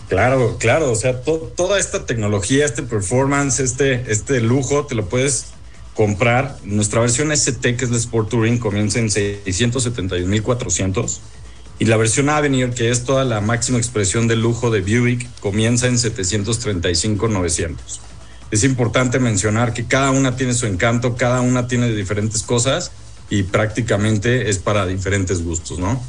Claro, claro, o sea, to- toda esta tecnología, este performance, este, este lujo, te lo puedes comprar. Nuestra versión ST, que es la Sport Touring, comienza en 671.400 y la versión Avenir, que es toda la máxima expresión de lujo de Buick, comienza en 735.900. Es importante mencionar que cada una tiene su encanto, cada una tiene diferentes cosas y prácticamente es para diferentes gustos, ¿no?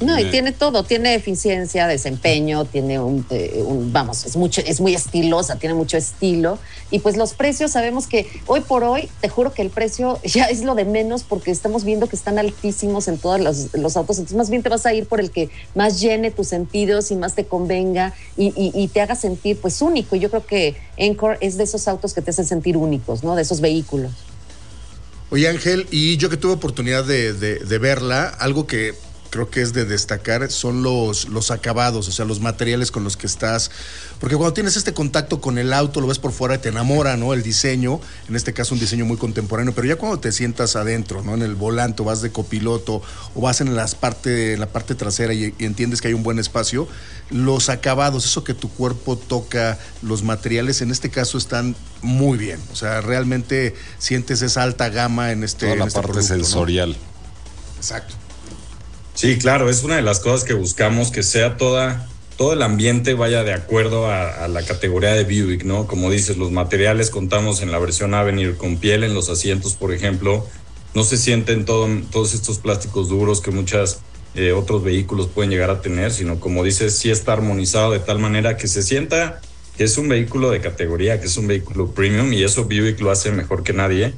No, y tiene todo, tiene eficiencia, desempeño, tiene un, eh, un- vamos, es mucho, es muy estilosa, tiene mucho estilo. Y pues los precios, sabemos que hoy por hoy, te juro que el precio ya es lo de menos porque estamos viendo que están altísimos en todos los, los autos. Entonces, más bien te vas a ir por el que más llene tus sentidos y más te convenga y, y- y te haga sentir pues único. Y yo creo que Encore es de esos autos que te hacen sentir únicos, ¿no? De esos vehículos. Oye Ángel, y yo que tuve oportunidad de, de- de verla, algo que creo que es de destacar son los, los acabados, o sea, los materiales con los que estás. Porque cuando tienes este contacto con el auto, lo ves por fuera y te enamora, ¿no? El diseño, en este caso un diseño muy contemporáneo, pero ya cuando te sientas adentro, ¿no? En el volante, o vas de copiloto, o vas en las parte, en la parte trasera y, y entiendes que hay un buen espacio, los acabados, eso que tu cuerpo toca, los materiales, en este caso están muy bien. O sea, realmente sientes esa alta gama en este, Toda en la este parte producto, ¿no? sensorial. Exacto. Sí, claro, es una de las cosas que buscamos, que sea toda, todo el ambiente vaya de acuerdo a, la categoría de Buick, ¿no? Como dices, los materiales contamos en la versión Avenir con piel en los asientos, por ejemplo. No se sienten todo- todos estos plásticos duros que muchos otros vehículos pueden llegar a tener, sino como dices, sí está armonizado de tal manera que se sienta que es un vehículo de categoría, que es un vehículo premium y eso Buick lo hace mejor que nadie.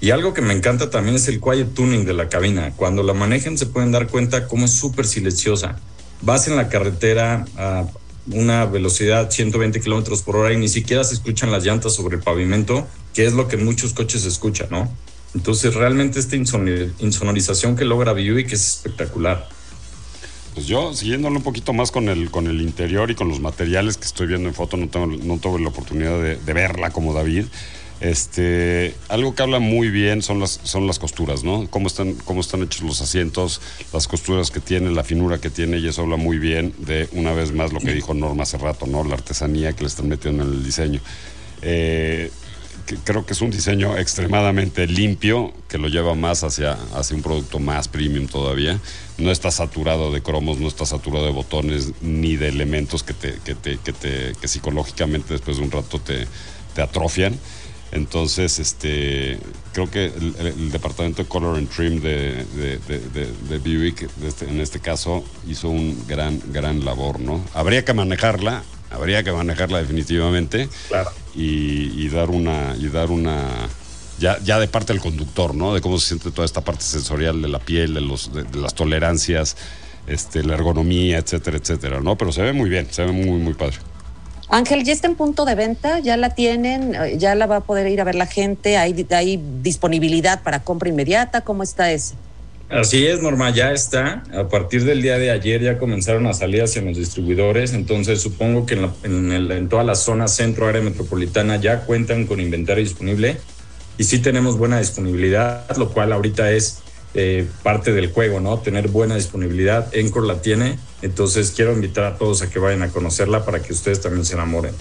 Y algo que me encanta también es el quiet tuning de la cabina. Cuando la manejen se pueden dar cuenta cómo es súper silenciosa. Vas en la carretera a una velocidad 120 kilómetros por hora y ni siquiera se escuchan las llantas sobre el pavimento, que es lo que en muchos coches se escucha, ¿no? Entonces realmente esta insonor- insonorización que logra Buick es espectacular. Pues yo, siguiéndolo un poquito más con el, con el interior y con los materiales que estoy viendo en foto, no, tuve la oportunidad de verla como David. Este, algo que habla muy bien son las, son las costuras, ¿no? Cómo están, cómo están hechos los asientos, las costuras que tiene, la finura que tiene, y eso habla muy bien de, una vez más, lo que dijo Norma hace rato, ¿no? La artesanía que le están metiendo en el diseño. Eh, creo que es un diseño extremadamente limpio, que lo lleva más hacia, hacia un producto más premium todavía. No está saturado de cromos, no está saturado de botones, ni de elementos que, te, que, te, que, te, que psicológicamente después de un rato te, te atrofian. Entonces, este, creo que el, el departamento de Color and Trim de, de, de, de, de Buick, este- en este caso, hizo un gran, gran labor, ¿no? Habría que manejarla, habría que manejarla definitivamente. Y, y dar una, y dar una, ya, ya de parte del conductor, ¿no? De cómo se siente toda esta parte sensorial de la piel, de, los, de, de las tolerancias, este, la ergonomía, etcétera, etcétera, ¿no? Pero se ve muy bien, se ve muy, muy padre. Ángel, ya está en punto de venta, ya la tienen, eh, ya la va a poder ir a ver la gente, hay, disponibilidad para compra inmediata, ¿cómo está ese? Así es, Norma, ya está. A partir del día de ayer ya comenzaron a salir hacia los distribuidores, entonces supongo que en, la- en el- en toda la zona centro, área metropolitana ya cuentan con inventario disponible y sí tenemos buena disponibilidad, lo cual ahorita es eh, parte del juego, ¿no? Tener buena disponibilidad. Encore la tiene, entonces quiero invitar a todos a que vayan a conocerla para que ustedes también se enamoren.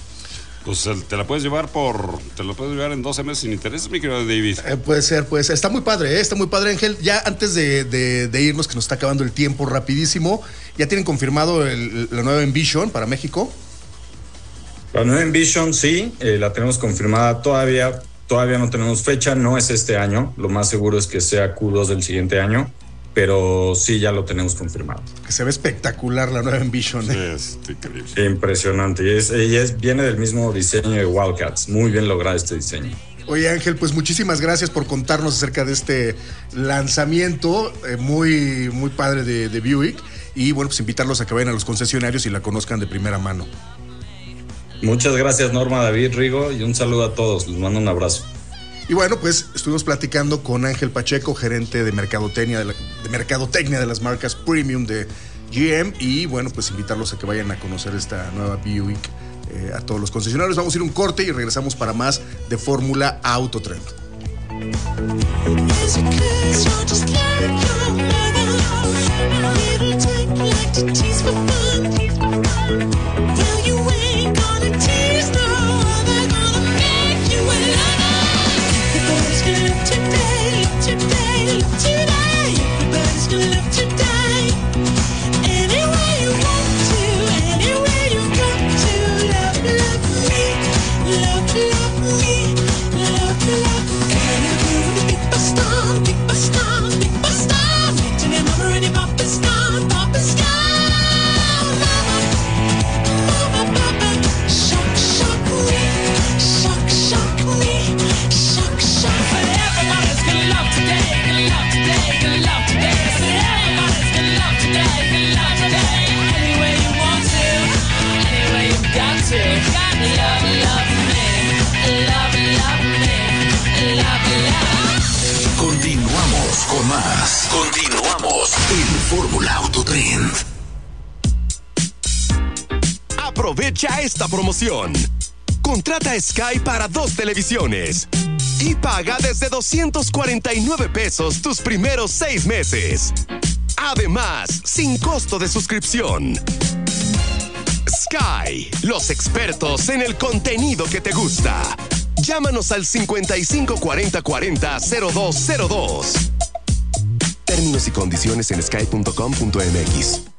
Pues el- te la puedes llevar por, te la puedes llevar en 12 meses sin intereses, mi querido David. Eh, puede ser, puede ser. Está muy padre, ¿eh? está muy padre, Ángel. Ya antes de, de- de irnos, que nos está acabando el tiempo rapidísimo, ya tienen confirmado el- la nueva Envision para México. La nueva Envision sí, eh, la tenemos confirmada todavía. Todavía no tenemos fecha, no es este año. Lo más seguro es que sea Q2 del siguiente año, pero sí ya lo tenemos confirmado. Que se ve espectacular la nueva Envision. ¿eh? Es increíble. Impresionante. Y es, viene del mismo diseño de Wildcats. Muy bien logrado este diseño. Oye Ángel, pues muchísimas gracias por contarnos acerca de este lanzamiento eh, muy, muy padre de, de Buick. Y bueno, pues invitarlos a que vayan a los concesionarios y la conozcan de primera mano. Muchas gracias Norma, David, Rigo y un saludo a todos. Les mando un abrazo. Y bueno, pues estuvimos platicando con Ángel Pacheco, gerente de mercadotecnia de, la- de mercadotecnia de las marcas premium de GM. Y bueno, pues invitarlos a que vayan a conocer esta nueva Buick eh, a todos los concesionarios. Vamos a ir un corte y regresamos para más de Fórmula Autotrend. Fórmula Autotrend. Aprovecha esta promoción. Contrata Sky para dos televisiones y paga desde 249 pesos tus primeros seis meses. Además, sin costo de suscripción. Sky, los expertos en el contenido que te gusta. Llámanos al 55 40 40 0202. Términos y condiciones en sky.com.mx.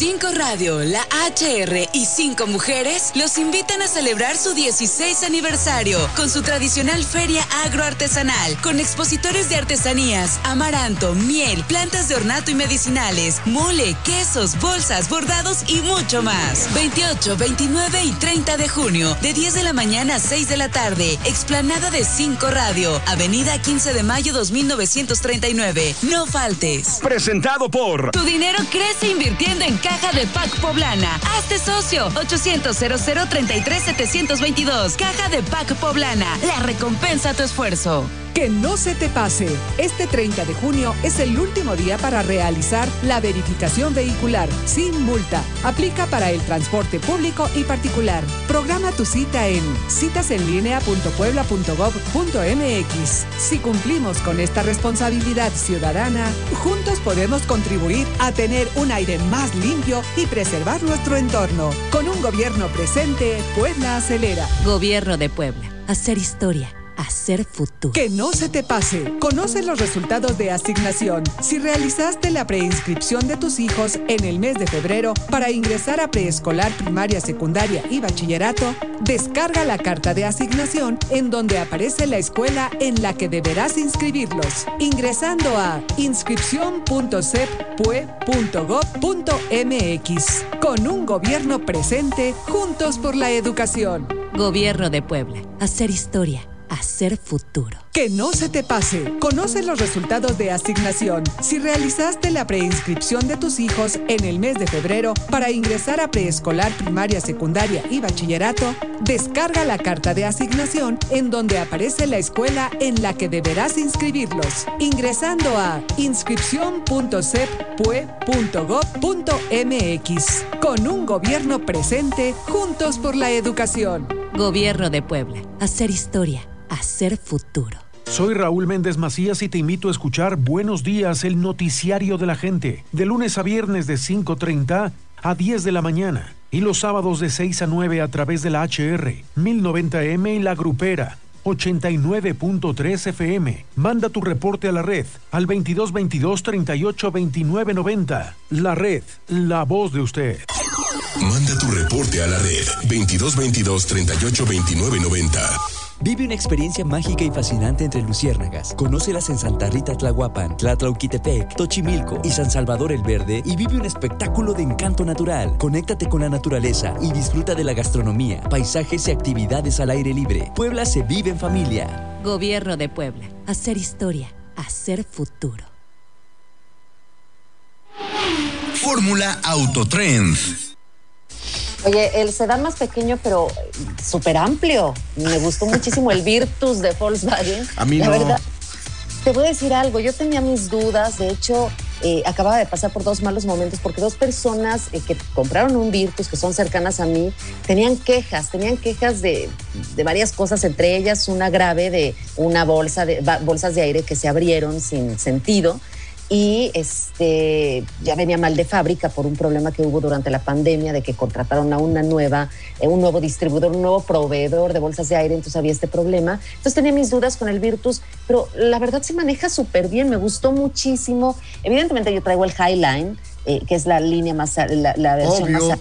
5 Radio, la HR y 5 Mujeres los invitan a celebrar su 16 aniversario con su tradicional feria agroartesanal, con expositores de artesanías, amaranto, miel, plantas de ornato y medicinales, mole, quesos, bolsas, bordados y mucho más. 28, 29 y 30 de junio, de 10 de la mañana a 6 de la tarde, explanada de 5 Radio, Avenida 15 de Mayo 2939. No faltes. Presentado por Tu dinero crece invirtiendo en Caja de Pac Poblana. Hazte socio. 800 0033 722. Caja de Pac Poblana. La recompensa a tu esfuerzo. Que no se te pase. Este 30 de junio es el último día para realizar la verificación vehicular sin multa. Aplica para el transporte público y particular. Programa tu cita en citasenlinea.puebla.gov.mx. Si cumplimos con esta responsabilidad ciudadana, juntos podemos contribuir a tener un aire más limpio y preservar nuestro entorno. Con un gobierno presente, Puebla acelera. Gobierno de Puebla. Hacer historia hacer futuro. Que no se te pase. Conoce los resultados de asignación. Si realizaste la preinscripción de tus hijos en el mes de febrero para ingresar a preescolar, primaria, secundaria y bachillerato, descarga la carta de asignación en donde aparece la escuela en la que deberás inscribirlos, ingresando a inscripción.cepue.gov.mx. Con un gobierno presente, juntos por la educación. Gobierno de Puebla. Hacer historia hacer futuro. Que no se te pase. Conoce los resultados de asignación. Si realizaste la preinscripción de tus hijos en el mes de febrero para ingresar a preescolar, primaria, secundaria y bachillerato, descarga la carta de asignación en donde aparece la escuela en la que deberás inscribirlos, ingresando a inscripción.cepue.gov.mx. Con un gobierno presente, juntos por la educación. Gobierno de Puebla. Hacer historia hacer futuro. Soy Raúl Méndez Macías y te invito a escuchar Buenos Días, el noticiario de la gente, de lunes a viernes de 5.30 a 10 de la mañana y los sábados de 6 a 9 a través de la HR, 1090M y la Grupera. 89.3 FM. Manda tu reporte a la red al 2222 38 90. La red, la voz de usted. Manda tu reporte a la red 2222 38 90. Vive una experiencia mágica y fascinante entre luciérnagas. Conócelas en Santa Rita Tlahuapan, Tlatlauquitepec, Tochimilco y San Salvador el Verde y vive un espectáculo de encanto natural. Conéctate con la naturaleza y disfruta de la gastronomía, paisajes y actividades al aire libre. Puebla se vive en familia. Gobierno de Puebla. Hacer historia. Hacer futuro. Fórmula Autotrend. Oye, el sedán más pequeño, pero súper amplio. Me gustó muchísimo el Virtus de Volkswagen. A mí La no. verdad, te voy a decir algo. Yo tenía mis dudas. De hecho, eh, acababa de pasar por dos malos momentos porque dos personas eh, que compraron un Virtus, que son cercanas a mí, tenían quejas. Tenían quejas de, de varias cosas, entre ellas una grave de una bolsa de bolsas de aire que se abrieron sin sentido y este ya venía mal de fábrica por un problema que hubo durante la pandemia de que contrataron a una nueva eh, un nuevo distribuidor un nuevo proveedor de bolsas de aire entonces había este problema entonces tenía mis dudas con el Virtus pero la verdad se maneja súper bien me gustó muchísimo evidentemente yo traigo el Highline eh, que es la línea más la, la versión Obvio. más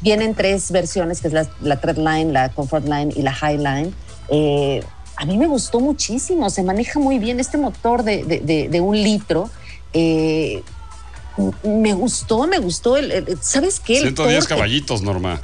vienen tres versiones que es la, la Treadline la Comfort Line y la Highline eh, a mí me gustó muchísimo, se maneja muy bien este motor de, de- de- de un litro. Eh, me gustó, me gustó. El, el- ¿Sabes qué? El 110 torque, caballitos, Norma.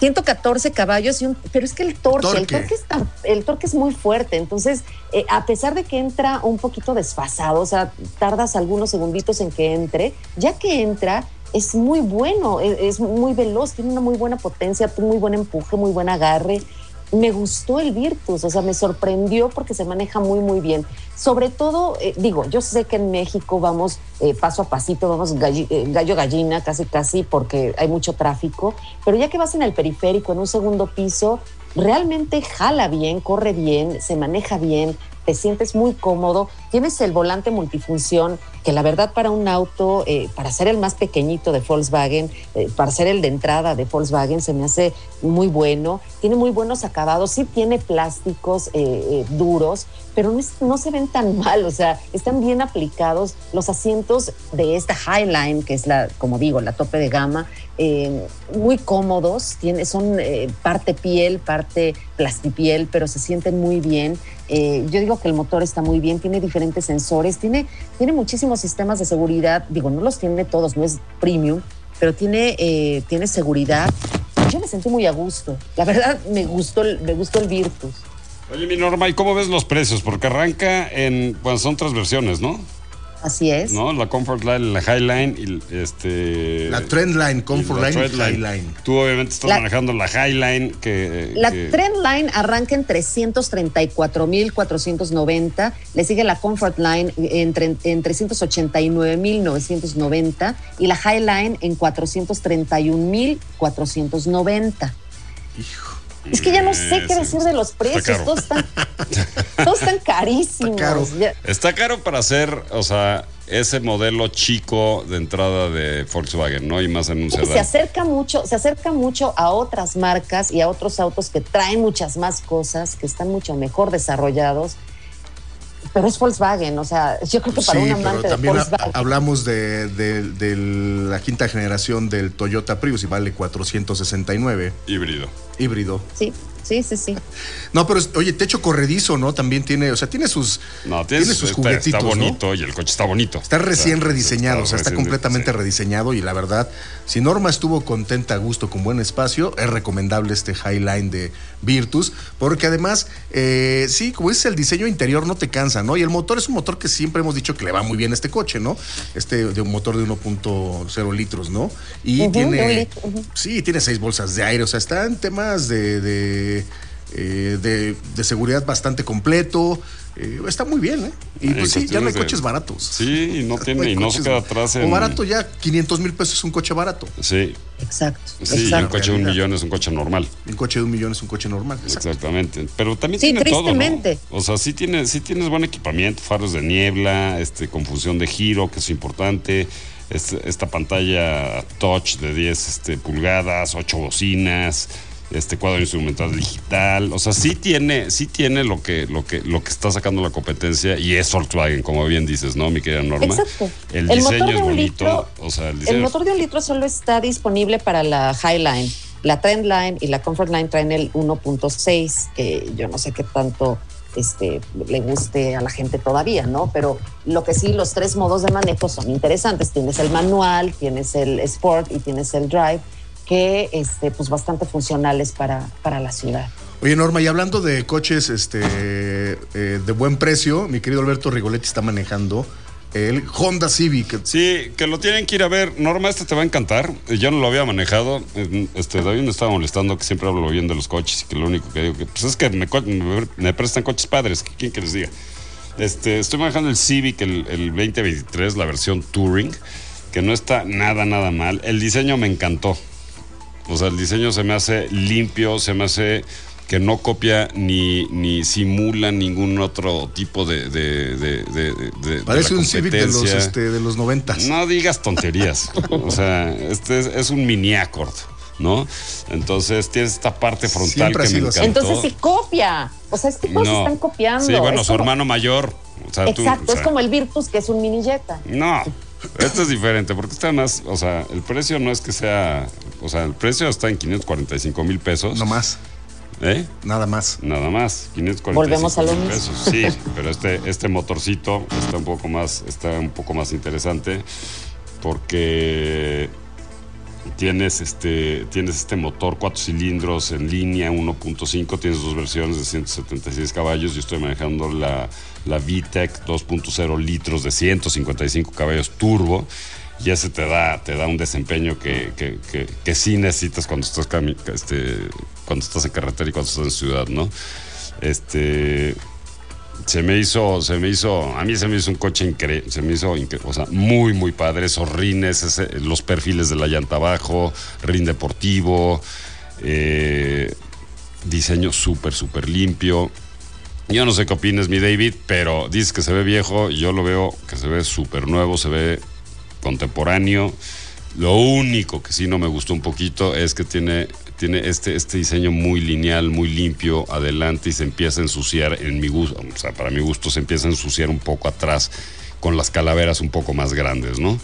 114 caballos, y un, pero es que el torque, el Torque. torque es, tan- el torque es muy fuerte. Entonces, eh, a pesar de que entra un poquito desfasado, o sea, tardas algunos segunditos en que entre, ya que entra, es muy bueno, es, es muy veloz, tiene una muy buena potencia, muy buen empuje, muy buen agarre. Me gustó el Virtus, o sea, me sorprendió porque se maneja muy, muy bien. Sobre todo, eh, digo, yo sé que en México vamos eh, paso a pasito, vamos eh, gallo gallina, casi, casi, porque hay mucho tráfico, pero ya que vas en el periférico, en un segundo piso, realmente jala bien, corre bien, se maneja bien, te sientes muy cómodo, tienes el volante multifunción, que la verdad para un auto, eh, para ser el más pequeñito de Volkswagen, eh, para ser el de entrada de Volkswagen, se me hace muy bueno, tiene muy buenos acabados, sí tiene plásticos eh, duros, pero no, no se ven tan mal, o sea, están bien aplicados. Los asientos de esta Highline, que es la, como digo, la tope de gama, eh, muy cómodos, tiene, son eh, parte piel, parte plastipiel, pero se sienten muy bien. Eh, yo digo que el motor está muy bien, tiene diferentes sensores, tiene, tiene muchísimos sistemas de seguridad, digo, no los tiene todos, no es premium, pero tiene, eh, tiene seguridad. Yo me sentí muy a gusto. La verdad, me gustó, me gustó el Virtus. Oye, mi Norma, ¿y cómo ves los precios? Porque arranca en. Bueno, son tres versiones, ¿no? Así es. ¿no? La Comfort Line, la Highline y este... La Trendline, Comfort la Line y Trendline. Highline. Tú obviamente estás La- manejando la Highline que... La que- Trendline arranca en 334.490, le sigue la Comfort Line en, en 389.990 y la Highline en 431.490. Es que ya no sé qué decir de los precios, todos están, todos están carísimos. Está caro para hacer, o sea, ese modelo chico de entrada de Volkswagen, ¿no? Y más en un se acerca mucho, se acerca mucho a otras marcas y a otros autos que traen muchas más cosas, que están mucho mejor desarrollados. Pero es Volkswagen, o sea, yo creo que para Sí, un pero amante de también ha- Volkswagen. hablamos de, de- de la quinta generación del Toyota Prius y vale 469. Híbrido. Híbrido. Sí, sí, sí, sí. No, pero oye, techo corredizo, ¿no? También tiene, o sea, tiene sus, No, tienes, tiene sus está, juguetitos, está ¿no? bonito y el coche está bonito. Está recién O sea, rediseñado, o sea, está recién- completamente rediseñado y la verdad, si Norma estuvo contenta, a gusto, con buen espacio, es recomendable este Highline de Virtus, porque además, eh, sí, como dices, el diseño interior no te cansa, ¿no? Y el motor es un motor que siempre hemos dicho que le va muy bien a este coche, ¿no? Este de un motor de 1.0 litros, ¿no? Y tiene, litro, ujú. sí, tiene seis bolsas de aire, o sea, está en temas de, de, eh, de- de seguridad bastante completo. Eh, está muy bien, ¿eh? Y En pues sí, ya no hay de- coches baratos. Sí, y no tiene, y no se queda atrás en. O barato ya, 500 mil pesos es un coche barato. Sí. Exacto. Sí, un coche de un millón es un coche normal. Un coche de un millón es un coche normal. Exactamente. Pero también Sí, tiene todo, tristemente. ¿no? O sea, sí, tiene, sí tienes buen equipamiento, faros de niebla, este, con función de giro, que es importante. este- esta pantalla touch de 10 este, pulgadas, 8 bocinas, este cuadro instrumental digital. O sea, sí tiene, sí tiene lo que, lo que, lo que está sacando la competencia y es Volkswagen, como bien dices, ¿no, mi querida Norma? Exacto. El, El motor diseño de es un bonito. litro- o sea, el El diseño motor de un litro solo está disponible para la Highline. La Trendline y la Comfort Line traen el 1.6, que yo no sé qué tanto este, le guste a la gente todavía, ¿no? Pero lo que sí, los tres modos de manejo son interesantes. Tienes el manual, tienes el Sport y tienes el Drive, que este, pues bastante funcionales para, para la ciudad. Oye, Norma, y hablando de coches este, eh, de buen precio, mi querido Alberto Rigoletti está manejando el Honda Civic. Sí, que lo tienen que ir a ver. Norma, este te va a encantar. Yo no lo había manejado. Este, David me estaba molestando que siempre hablo bien de los coches y que lo único que digo que pues es que me, me- me prestan coches padres. ¿Quién que les diga? Este, estoy manejando el Civic, el, el 2023, la versión Touring, que no está nada, nada mal. El diseño me encantó. O sea, el diseño se me hace limpio, se me hace que no copia ni, ni simula ningún otro tipo de... de, de- de- de- de Parece la un Civic de los, este, de los 90. No digas tonterías. o sea, este es, es un mini Accord, ¿no? Entonces tienes esta parte frontal Siempre ha que me sido así. encantó. Entonces sí copia. O sea, es que todos No. están copiando. Sí, bueno, Es su como- hermano mayor. O sea, tú, Exacto, o sea, es como el Virtus, que es un mini Jetta. No, esto es diferente, porque está más, o sea, el precio no es que sea, o sea, el precio está en 545 mil pesos. No más. ¿Eh? Nada más. Nada más, 545 Volvemos a lo mil mismo. pesos. Sí, pero este, este motorcito está un poco más, está un poco más interesante porque tienes este, tienes este motor cuatro cilindros en línea 1.5, tienes dos versiones de 176 caballos. Yo estoy manejando la, la VTEC 2.0 litros de 155 caballos turbo. Y ese te da, te da un desempeño que, que, que, que sí necesitas cuando estás, este, cuando estás en carretera y cuando estás en ciudad, ¿no? Este, se me hizo, se me hizo, a mí se me hizo un coche increíble, se me hizo, o sea, muy, muy padre, esos rines, ese- los perfiles de la llanta abajo, rin deportivo, eh, diseño súper, súper limpio. Yo no sé qué opinas, mi David, pero dices que se ve viejo, yo lo veo que se ve súper nuevo, se ve contemporáneo. Lo único que sí no me gustó un poquito es que tiene, tiene este, este diseño muy lineal, muy limpio adelante y se empieza a ensuciar en mi gusto, o sea, para mi gusto se empieza a ensuciar un poco atrás con las calaveras un poco más grandes, ¿no?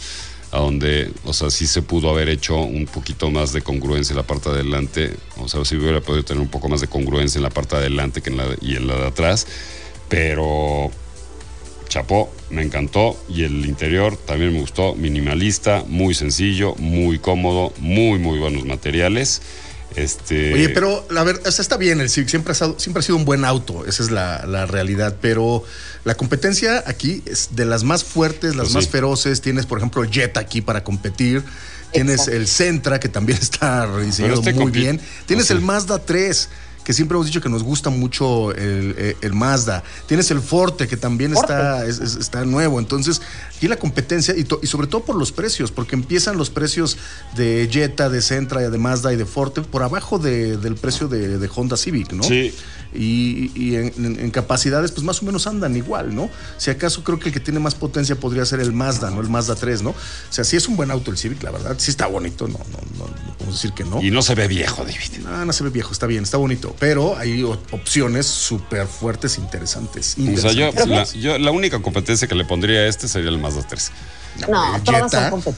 A donde, o sea, sí se pudo haber hecho un poquito más de congruencia en la parte de adelante, o sea, sí hubiera podido tener un poco más de congruencia en la parte de adelante que en la y en la de atrás, pero chapó, me encantó y el interior también me gustó, minimalista, muy sencillo, muy cómodo, muy muy buenos materiales. Este, Oye, pero la verdad, está bien el Civic, siempre ha, sido, siempre ha sido un buen auto, esa es la, la realidad, pero la competencia aquí es de las más fuertes, las Pues más sí. feroces. Tienes, por ejemplo, Jet aquí para competir. Tienes el Sentra, que también está rediseñado este muy bien. Tienes pues el. Mazda 3, que siempre hemos dicho que nos gusta mucho el, eh, el Mazda. Tienes el Forte, que también está, es- es- está nuevo. Entonces, aquí la competencia, y, to- y sobre todo por los precios, porque empiezan los precios de Jetta, de Sentra, de Mazda y de Forte por abajo de- del precio de, de Honda Civic, ¿no? Sí. Y, y en, en- en capacidades, pues más o menos andan igual, ¿no? Si acaso creo que el que tiene más potencia podría ser el Mazda, ¿no? El Mazda 3, ¿no? O sea, sí es un buen auto el Civic, la verdad. Sí está bonito, no, no, no, no podemos decir que no. Y no se ve viejo, David. No, no se ve viejo, está bien, está bonito. Pero hay opciones súper fuertes, interesantes. O sea, yo la, yo la única competencia que le pondría a este sería el Mazda 3. No, el todas Jetta. son.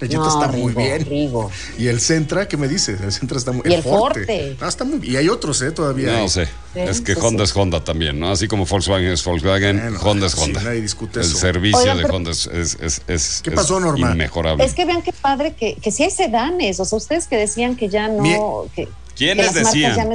El Jetta No, está muy bien. Rigo. Y el Centra, ¿qué me dices? El Centra está muy Y el Forte. Ah, está muy bien. Y hay otros, ¿eh? Todavía. No hay. sé. Es que pues Honda es Honda también, ¿no? Así como Volkswagen es Volkswagen, Honda es sí, Honda. nadie discute el eso. servicio Oigan, de pero- Honda es, es, es- es- ¿Qué es pasó, Norma? inmejorable. Es que vean qué padre que, que sí hay sedanes. O sea, ustedes que decían que ya no. Que, ¿Quiénes decían? no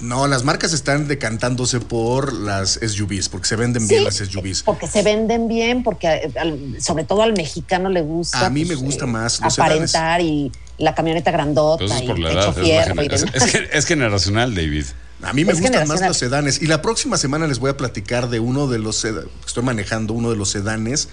No, las marcas están decantándose por las SUVs, porque se venden Sí, bien las SUVs. porque se venden bien, porque eh, al- sobre todo al mexicano le gusta. A mí pues, me gusta eh, más los aparentar y la camioneta grandota Pero eso es y por la techo edad. Es, fierro es- generacional, David. A mí me Es gustan más los sedanes. Y la próxima semana les voy a platicar de uno de los sedanes. Estoy manejando uno de los sedanes.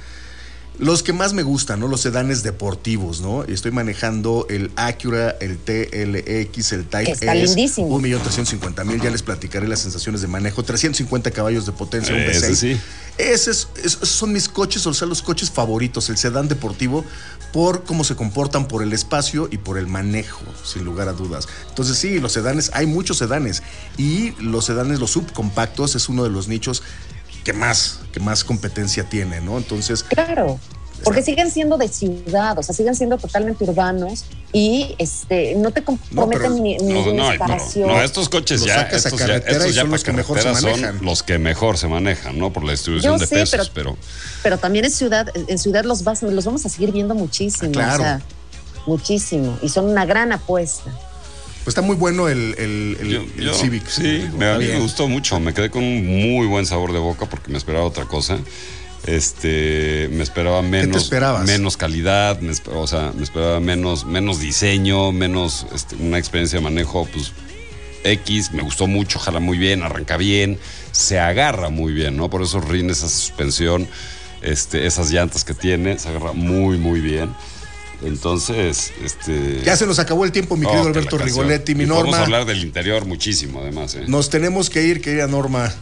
Los que más me gustan, ¿no? Los sedanes deportivos, ¿no? Y estoy manejando el Acura, el TLX, el Type Que está S. lindísimo. 1.350.000. Ya les platicaré las sensaciones de manejo. 350 caballos de potencia, un Ese V6. sí. Ese es- esos son mis coches, o sea, los coches favoritos, el sedán deportivo, por cómo se comportan, por el espacio y por el manejo, sin lugar a dudas. Entonces, sí, los sedanes, hay muchos sedanes. Y los sedanes, los subcompactos, es uno de los nichos que más, que más competencia tiene, ¿no? Entonces, Claro. Porque siguen siendo de ciudad, o sea, siguen siendo totalmente urbanos y este no te comprometen ni, ni No, no, no, no, estos coches ya, estos ya, estos ya son los que mejor se carretera son manejan. los que mejor se manejan, ¿no? Por la distribución Yo de sé, pesos, pero- pero, Pero también en ciudad, en ciudad los, vas, los vamos a seguir viendo muchísimo. Claro. O sea, muchísimo. Y son una gran apuesta. Pues está muy bueno el, el, el- Yo- el yo- Civic. Sí, me, a mí me gustó mucho. Me quedé con un muy buen sabor de boca porque me esperaba otra cosa. Este, me esperaba menos, calidad, me o sea, me esperaba menos, menos diseño, menos este, una experiencia de manejo, pues X, me gustó mucho, jala muy bien, arranca bien, se agarra muy bien, ¿no? Por esos rines, esa suspensión, este, esas llantas que tiene, se agarra muy, muy bien. Entonces, este. Ya se nos acabó el tiempo, mi Oh, querido que Alberto. Rigoletti, mi Y podemos Norma. hablar del interior muchísimo, además. ¿eh? Nos tenemos que ir, querida Norma.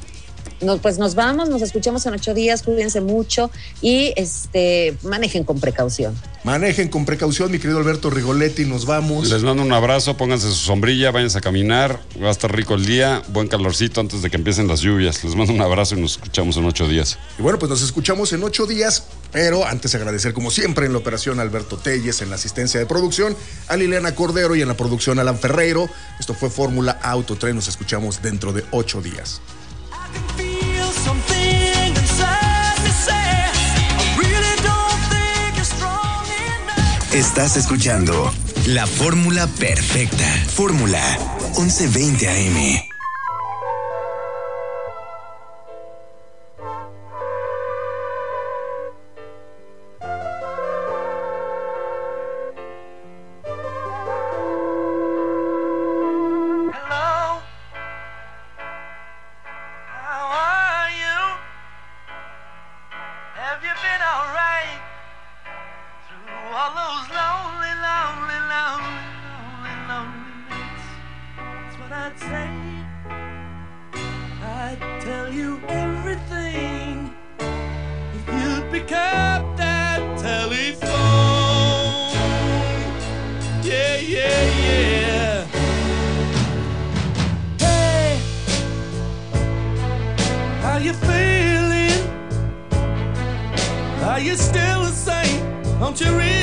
Nos, pues nos vamos, nos escuchamos en ocho días, cuídense mucho y este manejen con precaución. Manejen con precaución, mi querido Alberto Rigoletti, nos vamos. Les mando un abrazo, pónganse su sombrilla, váyanse a caminar, va a estar rico el día, buen calorcito antes de que empiecen las lluvias. Les mando un abrazo y nos escuchamos en ocho días. Y bueno, pues nos escuchamos en ocho días, pero antes agradecer como siempre en la operación a Alberto Telles, en la asistencia de producción, a Liliana Cordero y en la producción Alan Ferreiro. Esto fue Fórmula Autotren, nos escuchamos dentro de ocho días. Estás escuchando la fórmula perfecta. Fórmula 1120 AM. victory.